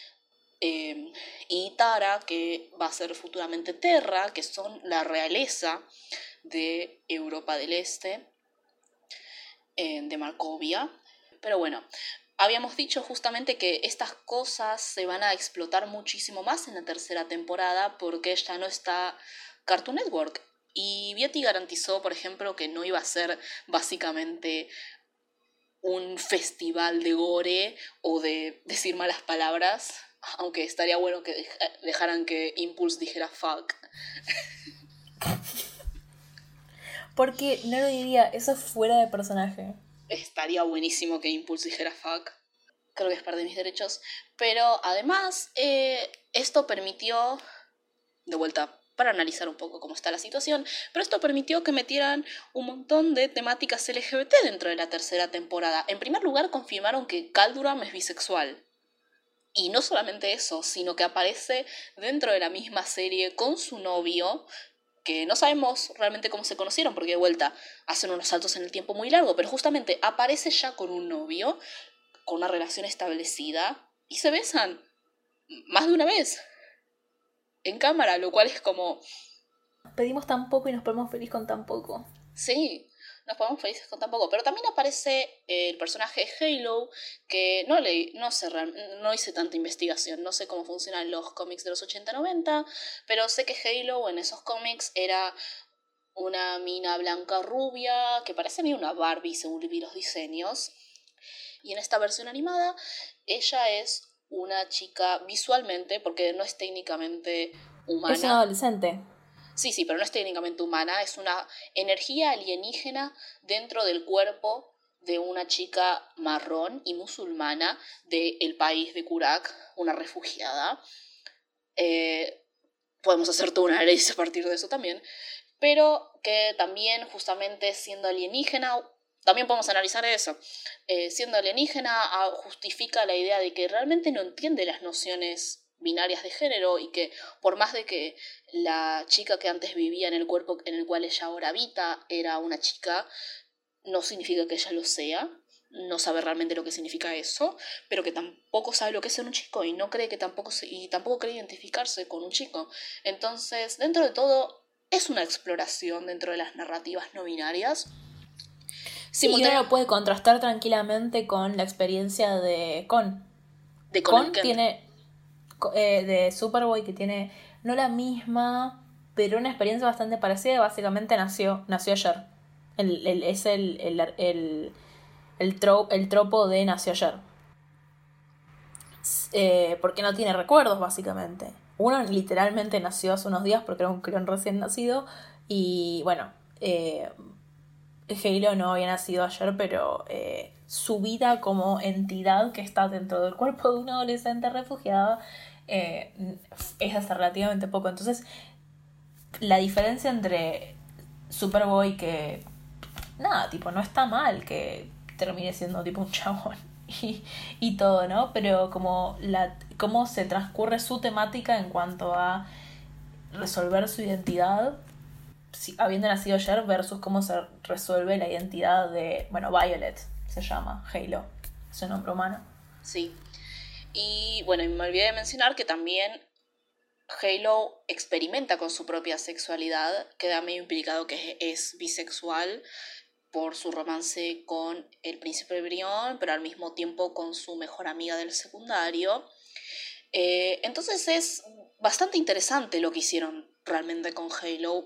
Em, y Tara, que va a ser futuramente Terra, que son la realeza de Europa del Este, em, de Markovia. Pero bueno, habíamos dicho justamente que estas cosas se van a explotar muchísimo más en la tercera temporada porque ya no está Cartoon Network. Y Vieti garantizó, por ejemplo, que no iba a ser básicamente un festival de gore o de decir malas palabras, aunque estaría bueno que dejaran que Impulse dijera fuck. Porque no lo diría, eso es fuera de personaje. Estaría buenísimo que Impulse dijera fuck. Creo que es parte de mis derechos. Pero además, eh, esto permitió, de vuelta, para analizar un poco cómo está la situación, pero esto permitió que metieran un montón de temáticas LGBT dentro de la tercera temporada. En primer lugar, confirmaron que Calduram es bisexual. Y no solamente eso, sino que aparece dentro de la misma serie con su novio, que no sabemos realmente cómo se conocieron, porque de vuelta hacen unos saltos en el tiempo muy largo, pero justamente aparece ya con un novio, con una relación establecida, y se besan más de una vez en cámara, lo cual es como... Pedimos tan poco y nos ponemos feliz con tan poco. Sí, nos ponemos felices con tan poco. Pero también aparece el personaje Halo, que no, leí, no, sé, no hice tanta investigación, no sé cómo funcionan los cómics de los 80-90, pero sé que Halo en esos cómics era una mina blanca rubia, que parece mí una Barbie según vi los diseños. Y en esta versión animada, ella es una chica visualmente, porque no es técnicamente humana. Es una adolescente. Sí, sí, pero no es técnicamente humana, es una energía alienígena dentro del cuerpo de una chica marrón y musulmana del país de Kurak, una refugiada. Eh, podemos hacer toda una análisis a partir de eso también, pero que también justamente siendo alienígena, también podemos analizar eso, eh, siendo alienígena ah, justifica la idea de que realmente no entiende las nociones binarias de género y que por más de que la chica que antes vivía en el cuerpo en el cual ella ahora habita era una chica, no significa que ella lo sea, no sabe realmente lo que significa eso, pero que tampoco sabe lo que es ser un chico y no cree que tampoco y tampoco cree identificarse con un chico. Entonces, dentro de todo, es una exploración dentro de las narrativas no binarias. Sí, y uno puede contrastar tranquilamente con la experiencia de Con. De Con, tiene eh, de Superboy que tiene no la misma, pero una experiencia bastante parecida. Básicamente nació, nació ayer. es el, el, el, el, tropo de nació ayer. Eh, porque no tiene recuerdos, básicamente. Uno literalmente nació hace unos días porque era un crión recién nacido. Y bueno, eh, Halo no había nacido ayer, pero eh, su vida como entidad que está dentro del cuerpo de un adolescente refugiado eh, es hace relativamente poco. Entonces, la diferencia entre Superboy que, nada, tipo, no está mal que termine siendo tipo un chabón y, y todo, ¿no? Pero como la, cómo se transcurre su temática en cuanto a resolver su identidad habiendo nacido ayer versus cómo se resuelve la identidad de, bueno, Violet se llama, Halo, su nombre humano. Sí. Y bueno, me olvidé de mencionar que también Halo experimenta con su propia sexualidad, queda medio implicado que es bisexual por su romance con el príncipe Brión, pero al mismo tiempo con su mejor amiga del secundario. Eh, entonces es bastante interesante lo que hicieron realmente con Halo.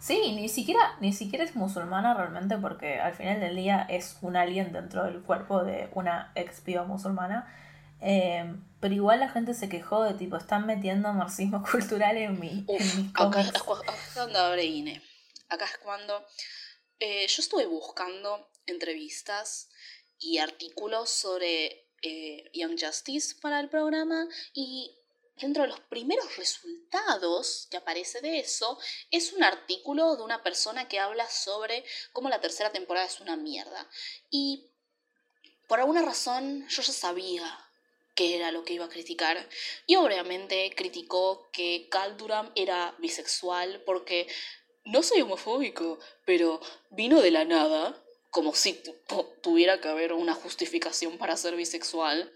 Sí, ni siquiera, ni siquiera es musulmana realmente porque al final del día es un alien dentro del cuerpo de una ex piba musulmana. Eh, pero igual la gente se quejó de tipo, están metiendo marxismo cultural en, mi, en mis acá, es cuando abre INE. Acá es cuando eh, yo estuve buscando entrevistas y artículos sobre eh, Young Justice para el programa y dentro de los primeros resultados que aparece de eso es un artículo de una persona que habla sobre cómo la tercera temporada es una mierda. Y por alguna razón yo ya sabía qué era lo que iba a criticar. Y obviamente criticó que Cal era bisexual porque no soy homofóbico, pero vino de la nada, como si tuviera que haber una justificación para ser bisexual.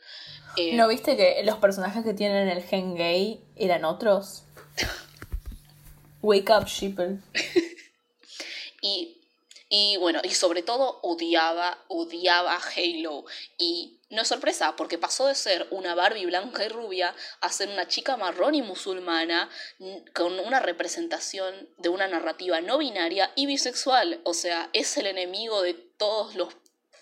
Eh, ¿No viste que los personajes que tienen el gen gay eran otros? Wake up, sheeple. y, y bueno, y sobre todo odiaba, odiaba Halo. Y no es sorpresa, porque pasó de ser una Barbie blanca y rubia a ser una chica marrón y musulmana con una representación de una narrativa no binaria y bisexual. O sea, es el enemigo de todos los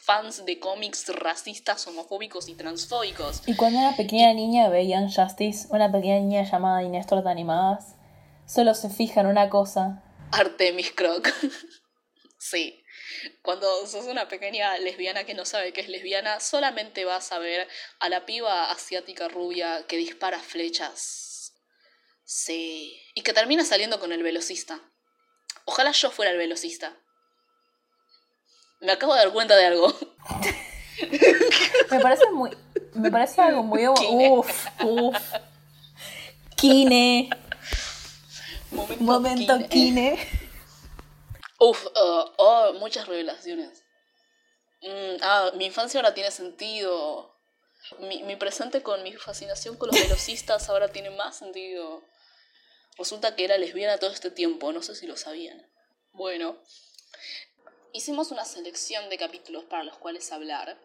fans de cómics racistas, homofóbicos y transfóbicos. Y cuando una pequeña niña veía Justice, una pequeña niña llamada Inés Torta Animadas, solo se fija en una cosa. Artemis Croc. sí. Cuando sos una pequeña lesbiana que no sabe que es lesbiana, solamente vas a ver a la piba asiática rubia que dispara flechas. Sí. Y que termina saliendo con el velocista. Ojalá yo fuera el velocista. Me acabo de dar cuenta de algo. me parece muy. Me parece algo muy. Uf, uf. Kine. Momento, Kine. Uf, uh, oh, muchas revelaciones. Mm, ah, mi infancia ahora tiene sentido. Mi, mi presente con mi fascinación con los velocistas ahora tiene más sentido. Resulta que era lesbiana todo este tiempo, no sé si lo sabían. Bueno, hicimos una selección de capítulos para los cuales hablar.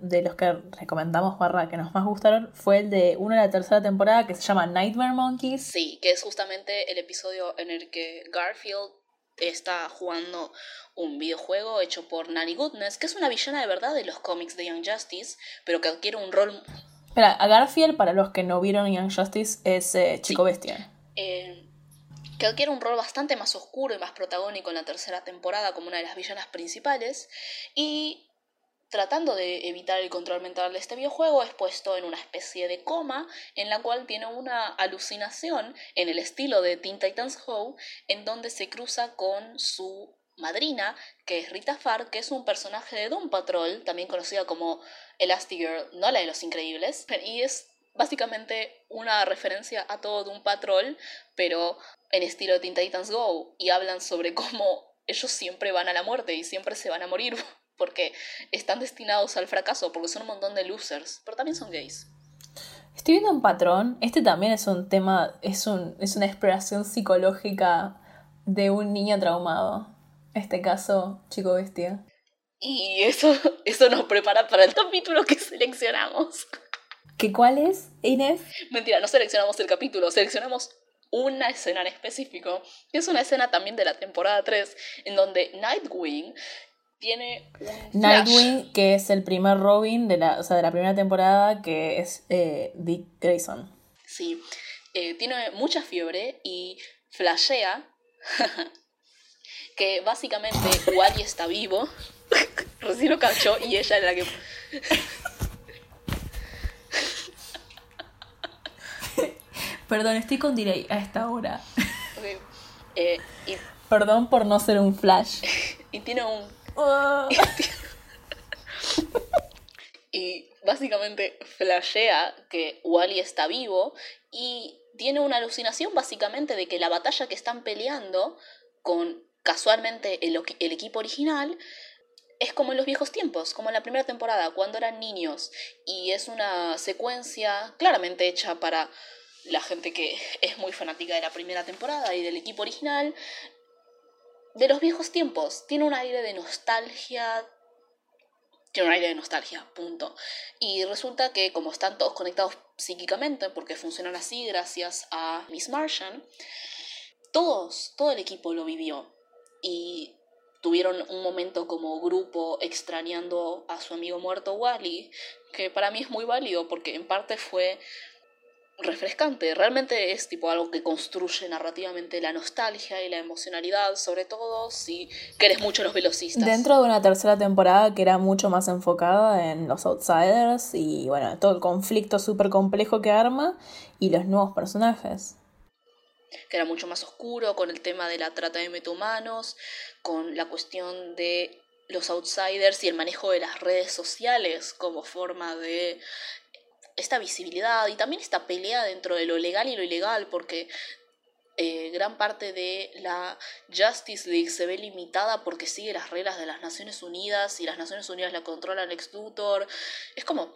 De los que recomendamos barra que nos más gustaron fue el de una de la tercera temporada que se llama Nightmare Monkeys. Sí, que es justamente el episodio en el que Garfield está jugando un videojuego hecho por Nanny Goodness, que es una villana de verdad de los cómics de Young Justice, pero que adquiere un rol... Espera, a Garfield, para los que no vieron Young Justice, es eh, Chico Bestia. Eh, que adquiere un rol bastante más oscuro y más protagónico en la tercera temporada como una de las villanas principales, y tratando de evitar el control mental de este videojuego, es puesto en una especie de coma en la cual tiene una alucinación en el estilo de Teen Titans Go, en donde se cruza con su madrina, que es Rita Farr, que es un personaje de Doom Patrol, también conocida como Elastigirl, no la de los increíbles, y es básicamente una referencia a todo Doom Patrol, pero en estilo de Teen Titans Go y hablan sobre cómo ellos siempre van a la muerte y siempre se van a morir porque están destinados al fracaso, porque son un montón de losers, pero también son gays. Estoy viendo un patrón, este también es un tema, es, un, es una exploración psicológica de un niño traumado. Este caso, chico bestia. Y eso, eso nos prepara para el capítulo que seleccionamos. ¿Qué cuál es, Inés? Mentira, no seleccionamos el capítulo, seleccionamos una escena en específico, que es una escena también de la temporada 3, en donde Nightwing tiene un Nightwing, que es el primer Robin de la, o sea, de la primera temporada, que es eh, Dick Grayson. Sí, eh, tiene mucha fiebre y flashea que básicamente Wally está vivo. Recién lo cachó y ella es la que... Perdón, estoy con delay a esta hora. Eh, Perdón por no ser un flash. y tiene un... y básicamente flashea que Wally está vivo y tiene una alucinación básicamente de que la batalla que están peleando con casualmente el, el equipo original es como en los viejos tiempos, como en la primera temporada, cuando eran niños. Y es una secuencia claramente hecha para la gente que es muy fanática de la primera temporada y del equipo original. De los viejos tiempos. Tiene un aire de nostalgia. Tiene un aire de nostalgia, punto. Y resulta que como están todos conectados psíquicamente, porque funcionan así gracias a Miss Martian, todos, todo el equipo lo vivió. Y tuvieron un momento como grupo extrañando a su amigo muerto Wally, que para mí es muy válido porque en parte fue refrescante, realmente es tipo algo que construye narrativamente la nostalgia y la emocionalidad, sobre todo si querés mucho los velocistas. Dentro de una tercera temporada que era mucho más enfocada en los outsiders y bueno, todo el conflicto súper complejo que arma y los nuevos personajes que era mucho más oscuro, con el tema de la trata de metahumanos, con la cuestión de los outsiders y el manejo de las redes sociales como forma de esta visibilidad y también esta pelea dentro de lo legal y lo ilegal, porque eh, gran parte de la Justice League se ve limitada porque sigue las reglas de las Naciones Unidas y las Naciones Unidas la controlan ex Luthor. Es como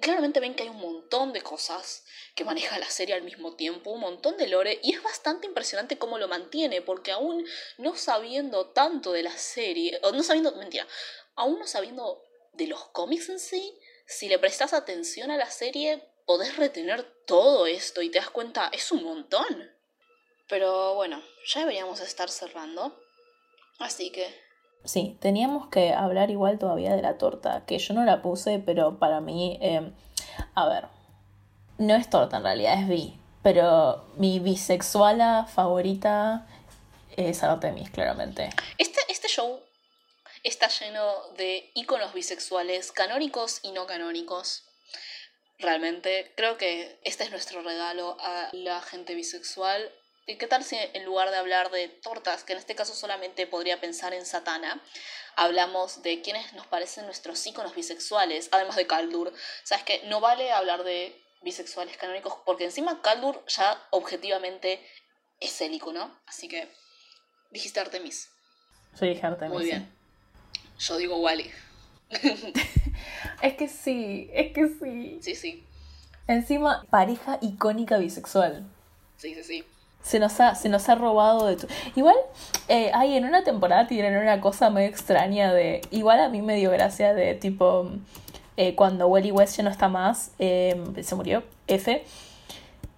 claramente ven que hay un montón de cosas que maneja la serie al mismo tiempo, un montón de lore, y es bastante impresionante cómo lo mantiene, porque aún no sabiendo tanto de la serie, o no sabiendo, mentira, aún no sabiendo de los cómics en sí, si le prestas atención a la serie, podés retener todo esto y te das cuenta, es un montón. Pero bueno, ya deberíamos estar cerrando. Así que Sí, teníamos que hablar igual todavía de la torta, que yo no la puse, pero para mí, eh, a ver, no es torta en realidad, es bi, pero mi bisexuala favorita es Artemis, claramente. Este, este show está lleno de iconos bisexuales, canónicos y no canónicos. Realmente, creo que este es nuestro regalo a la gente bisexual ¿Y qué tal si en lugar de hablar de tortas, que en este caso solamente podría pensar en Satana, hablamos de quienes nos parecen nuestros íconos bisexuales, además de Kaldur? Sabes que no vale hablar de bisexuales canónicos porque encima Kaldur ya objetivamente es el icono, así que dijiste Artemis. Yo dije Artemis. Muy bien. Yo digo Wally. es que sí, es que sí. Sí, sí. Encima, pareja icónica bisexual. Sí, sí, sí. Se nos ha, se nos ha robado de todo. Igual, eh, ahí en una temporada tienen una cosa muy extraña de. Igual a mí me dio gracia de tipo. Eh, cuando Wally West ya no está más, em, se murió, F.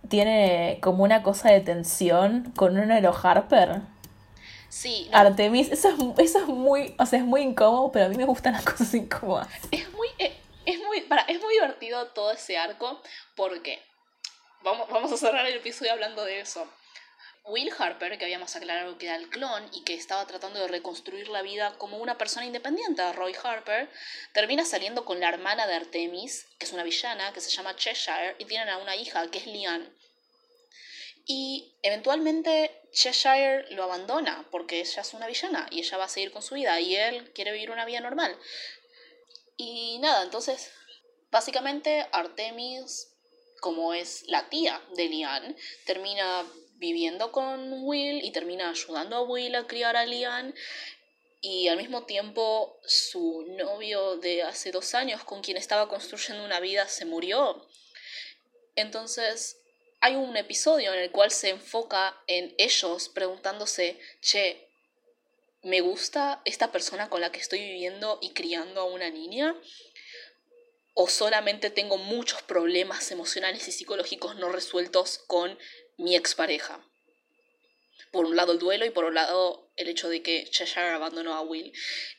Tiene como una cosa de tensión con un Ero Harper. Sí. Artemis, eso es, eso es muy. O sea, es muy incómodo, pero a mí me gustan las cosas incómodas. Es muy. Eh, es muy, para, es muy divertido todo ese arco porque. Vamos, vamos a cerrar el episodio hablando de eso Will Harper, que habíamos aclarado que era el clon y que estaba tratando de reconstruir la vida como una persona independiente, Roy Harper, termina saliendo con la hermana de Artemis, que es una villana, que se llama Cheshire, y tienen a una hija, que es Lian. Y eventualmente Cheshire lo abandona porque ella es una villana y ella va a seguir con su vida y él quiere vivir una vida normal. Y nada, entonces, básicamente Artemis, como es la tía de Lian, termina viviendo con Will y termina ayudando a Will a criar a Lian y al mismo tiempo su novio de hace dos años con quien estaba construyendo una vida se murió. Entonces hay un episodio en el cual se enfoca en ellos preguntándose, che, ¿me gusta esta persona con la que estoy viviendo y criando a una niña? ¿O solamente tengo muchos problemas emocionales y psicológicos no resueltos con mi expareja. Por un lado el duelo y por un lado el hecho de que Cheshire abandonó a Will.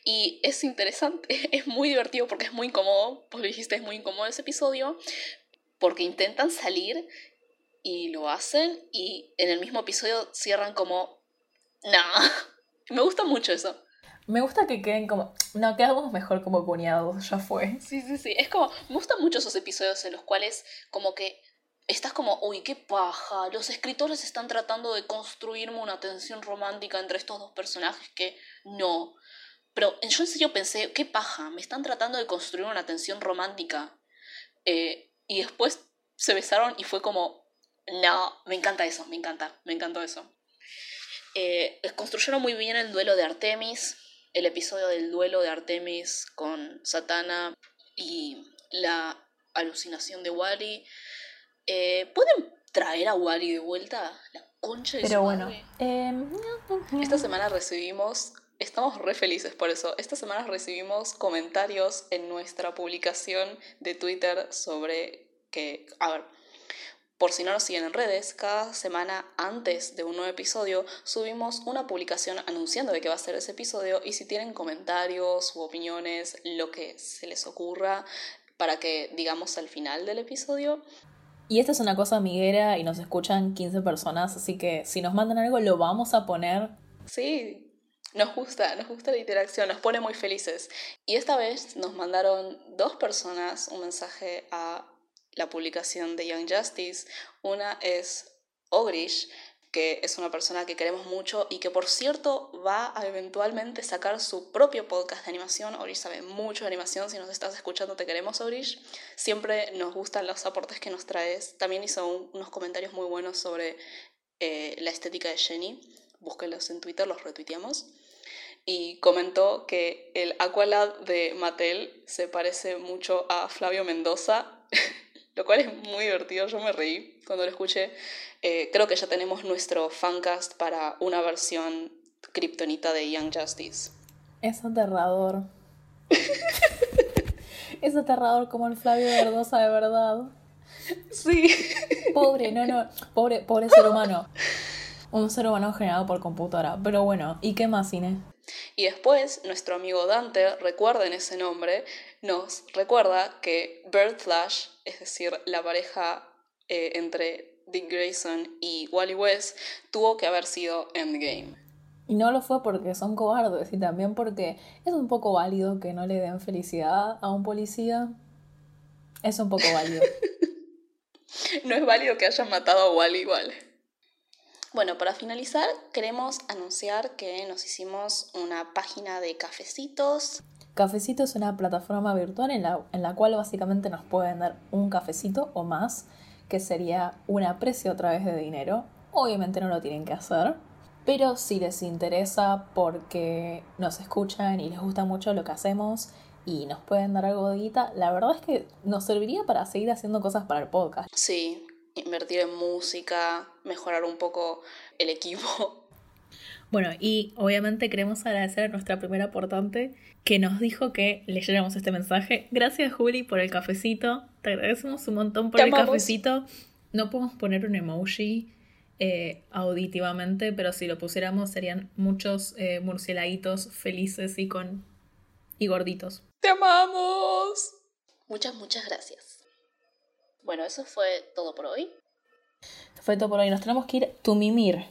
Y es interesante, es muy divertido porque es muy incómodo, pues dijiste, es muy incómodo ese episodio, porque intentan salir y lo hacen y en el mismo episodio cierran como, nah, me gusta mucho eso. Me gusta que queden como. No, quedamos mejor como cuñados, ya fue. Sí, sí, sí. Es como. Me gustan mucho esos episodios en los cuales, como que. Estás como, uy, qué paja. Los escritores están tratando de construirme una tensión romántica entre estos dos personajes que no. Pero yo en serio pensé, qué paja. Me están tratando de construir una tensión romántica. Eh, y después se besaron y fue como, no, me encanta eso, me encanta, me encantó eso. Eh, construyeron muy bien el duelo de Artemis el episodio del duelo de Artemis con Satana y la alucinación de Wally. Eh, ¿Pueden traer a Wally de vuelta? La concha de Pero bueno, em, esta semana recibimos Estamos re felices por eso. Esta semana recibimos comentarios en nuestra publicación de Twitter sobre que, a ver, por si no nos siguen en redes, cada semana antes de un nuevo episodio subimos una publicación anunciando de qué va a ser ese episodio y si tienen comentarios u opiniones, lo que se les ocurra para que digamos al final del episodio. Y esta es una cosa amiguera y nos escuchan 15 personas, así que si nos mandan algo lo vamos a poner. Sí, nos gusta, nos gusta la interacción, nos pone muy felices. Y esta vez nos mandaron dos personas un mensaje a la publicación de Young Justice. Una es Ogrish, que es una persona que queremos mucho y que por cierto va a eventualmente sacar su propio podcast de animación. Ogrish sabe mucho de animación, si nos estás escuchando te queremos Ogrish. Siempre nos gustan los aportes que nos traes. También hizo unos comentarios muy buenos sobre eh, la estética de Jenny. Búsquenlos en Twitter, los retuiteamos. Y comentó que el Aqualad de Mattel se parece mucho a Flavio Mendoza. Lo cual es muy divertido, yo me reí cuando lo escuché. Eh, creo que ya tenemos nuestro fancast para una versión kriptonita de Young Justice. Es aterrador. es aterrador como el Flavio Verdosa de verdad. Sí. Pobre, no, no, pobre, pobre ser humano. Un ser humano generado por computadora. Pero bueno, ¿y qué más, Cine? Y después, nuestro amigo Dante, recuerden ese nombre, nos recuerda que Bird Flash, es decir, la pareja eh, entre Dick Grayson y Wally West, tuvo que haber sido Endgame. Y no lo fue porque son cobardes y también porque es un poco válido que no le den felicidad a un policía. Es un poco válido. no es válido que hayan matado a Wally igual. Bueno, para finalizar, queremos anunciar que nos hicimos una página de cafecitos. Cafecito es una plataforma virtual en la, en la cual básicamente nos pueden dar un cafecito o más, que sería un aprecio a través de dinero. Obviamente no lo tienen que hacer, pero si les interesa porque nos escuchan y les gusta mucho lo que hacemos y nos pueden dar algo de guita, la verdad es que nos serviría para seguir haciendo cosas para el podcast. Sí, invertir en música, mejorar un poco el equipo. Bueno, y obviamente queremos agradecer a nuestra primera aportante que nos dijo que leyéramos este mensaje. Gracias, Juli, por el cafecito. Te agradecemos un montón por el cafecito. No podemos poner un emoji eh, auditivamente, pero si lo pusiéramos serían muchos eh, murcielaguitos felices y con y gorditos. ¡Te amamos! Muchas, muchas gracias. Bueno, eso fue todo por hoy. Fue todo por hoy. Nos tenemos que ir tu mimir.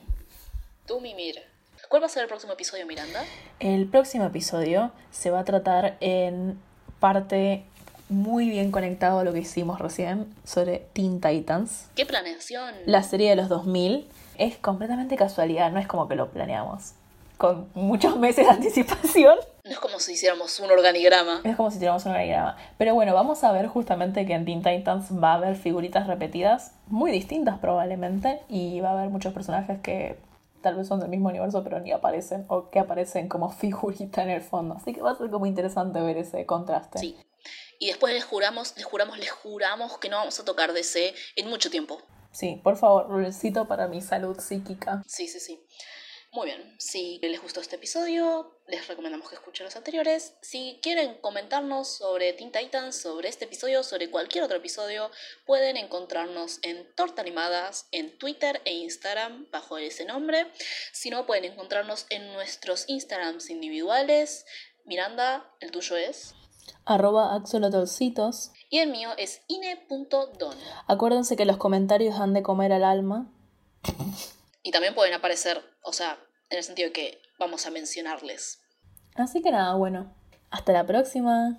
Tu mimir. ¿Cuál va a ser el próximo episodio, Miranda? El próximo episodio se va a tratar en parte muy bien conectado a lo que hicimos recién sobre Teen Titans. ¡Qué planeación! La serie de los 2000 es completamente casualidad, no es como que lo planeamos con muchos meses de anticipación. No es como si hiciéramos un organigrama. Es como si hiciéramos un organigrama. Pero bueno, vamos a ver justamente que en Teen Titans va a haber figuritas repetidas, muy distintas probablemente, y va a haber muchos personajes que tal vez son del mismo universo pero ni aparecen, o que aparecen como figurita en el fondo. Así que va a ser como interesante ver ese contraste. Sí. Y después les juramos, les juramos, les juramos que no vamos a tocar DC en mucho tiempo. Sí, por favor, rulcito para mi salud psíquica. Sí, sí, sí. Muy bien, si les gustó este episodio, les recomendamos que escuchen los anteriores. Si quieren comentarnos sobre Teen Titans, sobre este episodio, sobre cualquier otro episodio, pueden encontrarnos en Torta Animadas, en Twitter e Instagram bajo ese nombre. Si no, pueden encontrarnos en nuestros Instagrams individuales. Miranda, el tuyo es arroba axolotolcitos. Y el mío es ine.don. Acuérdense que los comentarios han de comer al alma. Y también pueden aparecer, o sea, en el sentido que vamos a mencionarles. Así que nada, bueno, hasta la próxima.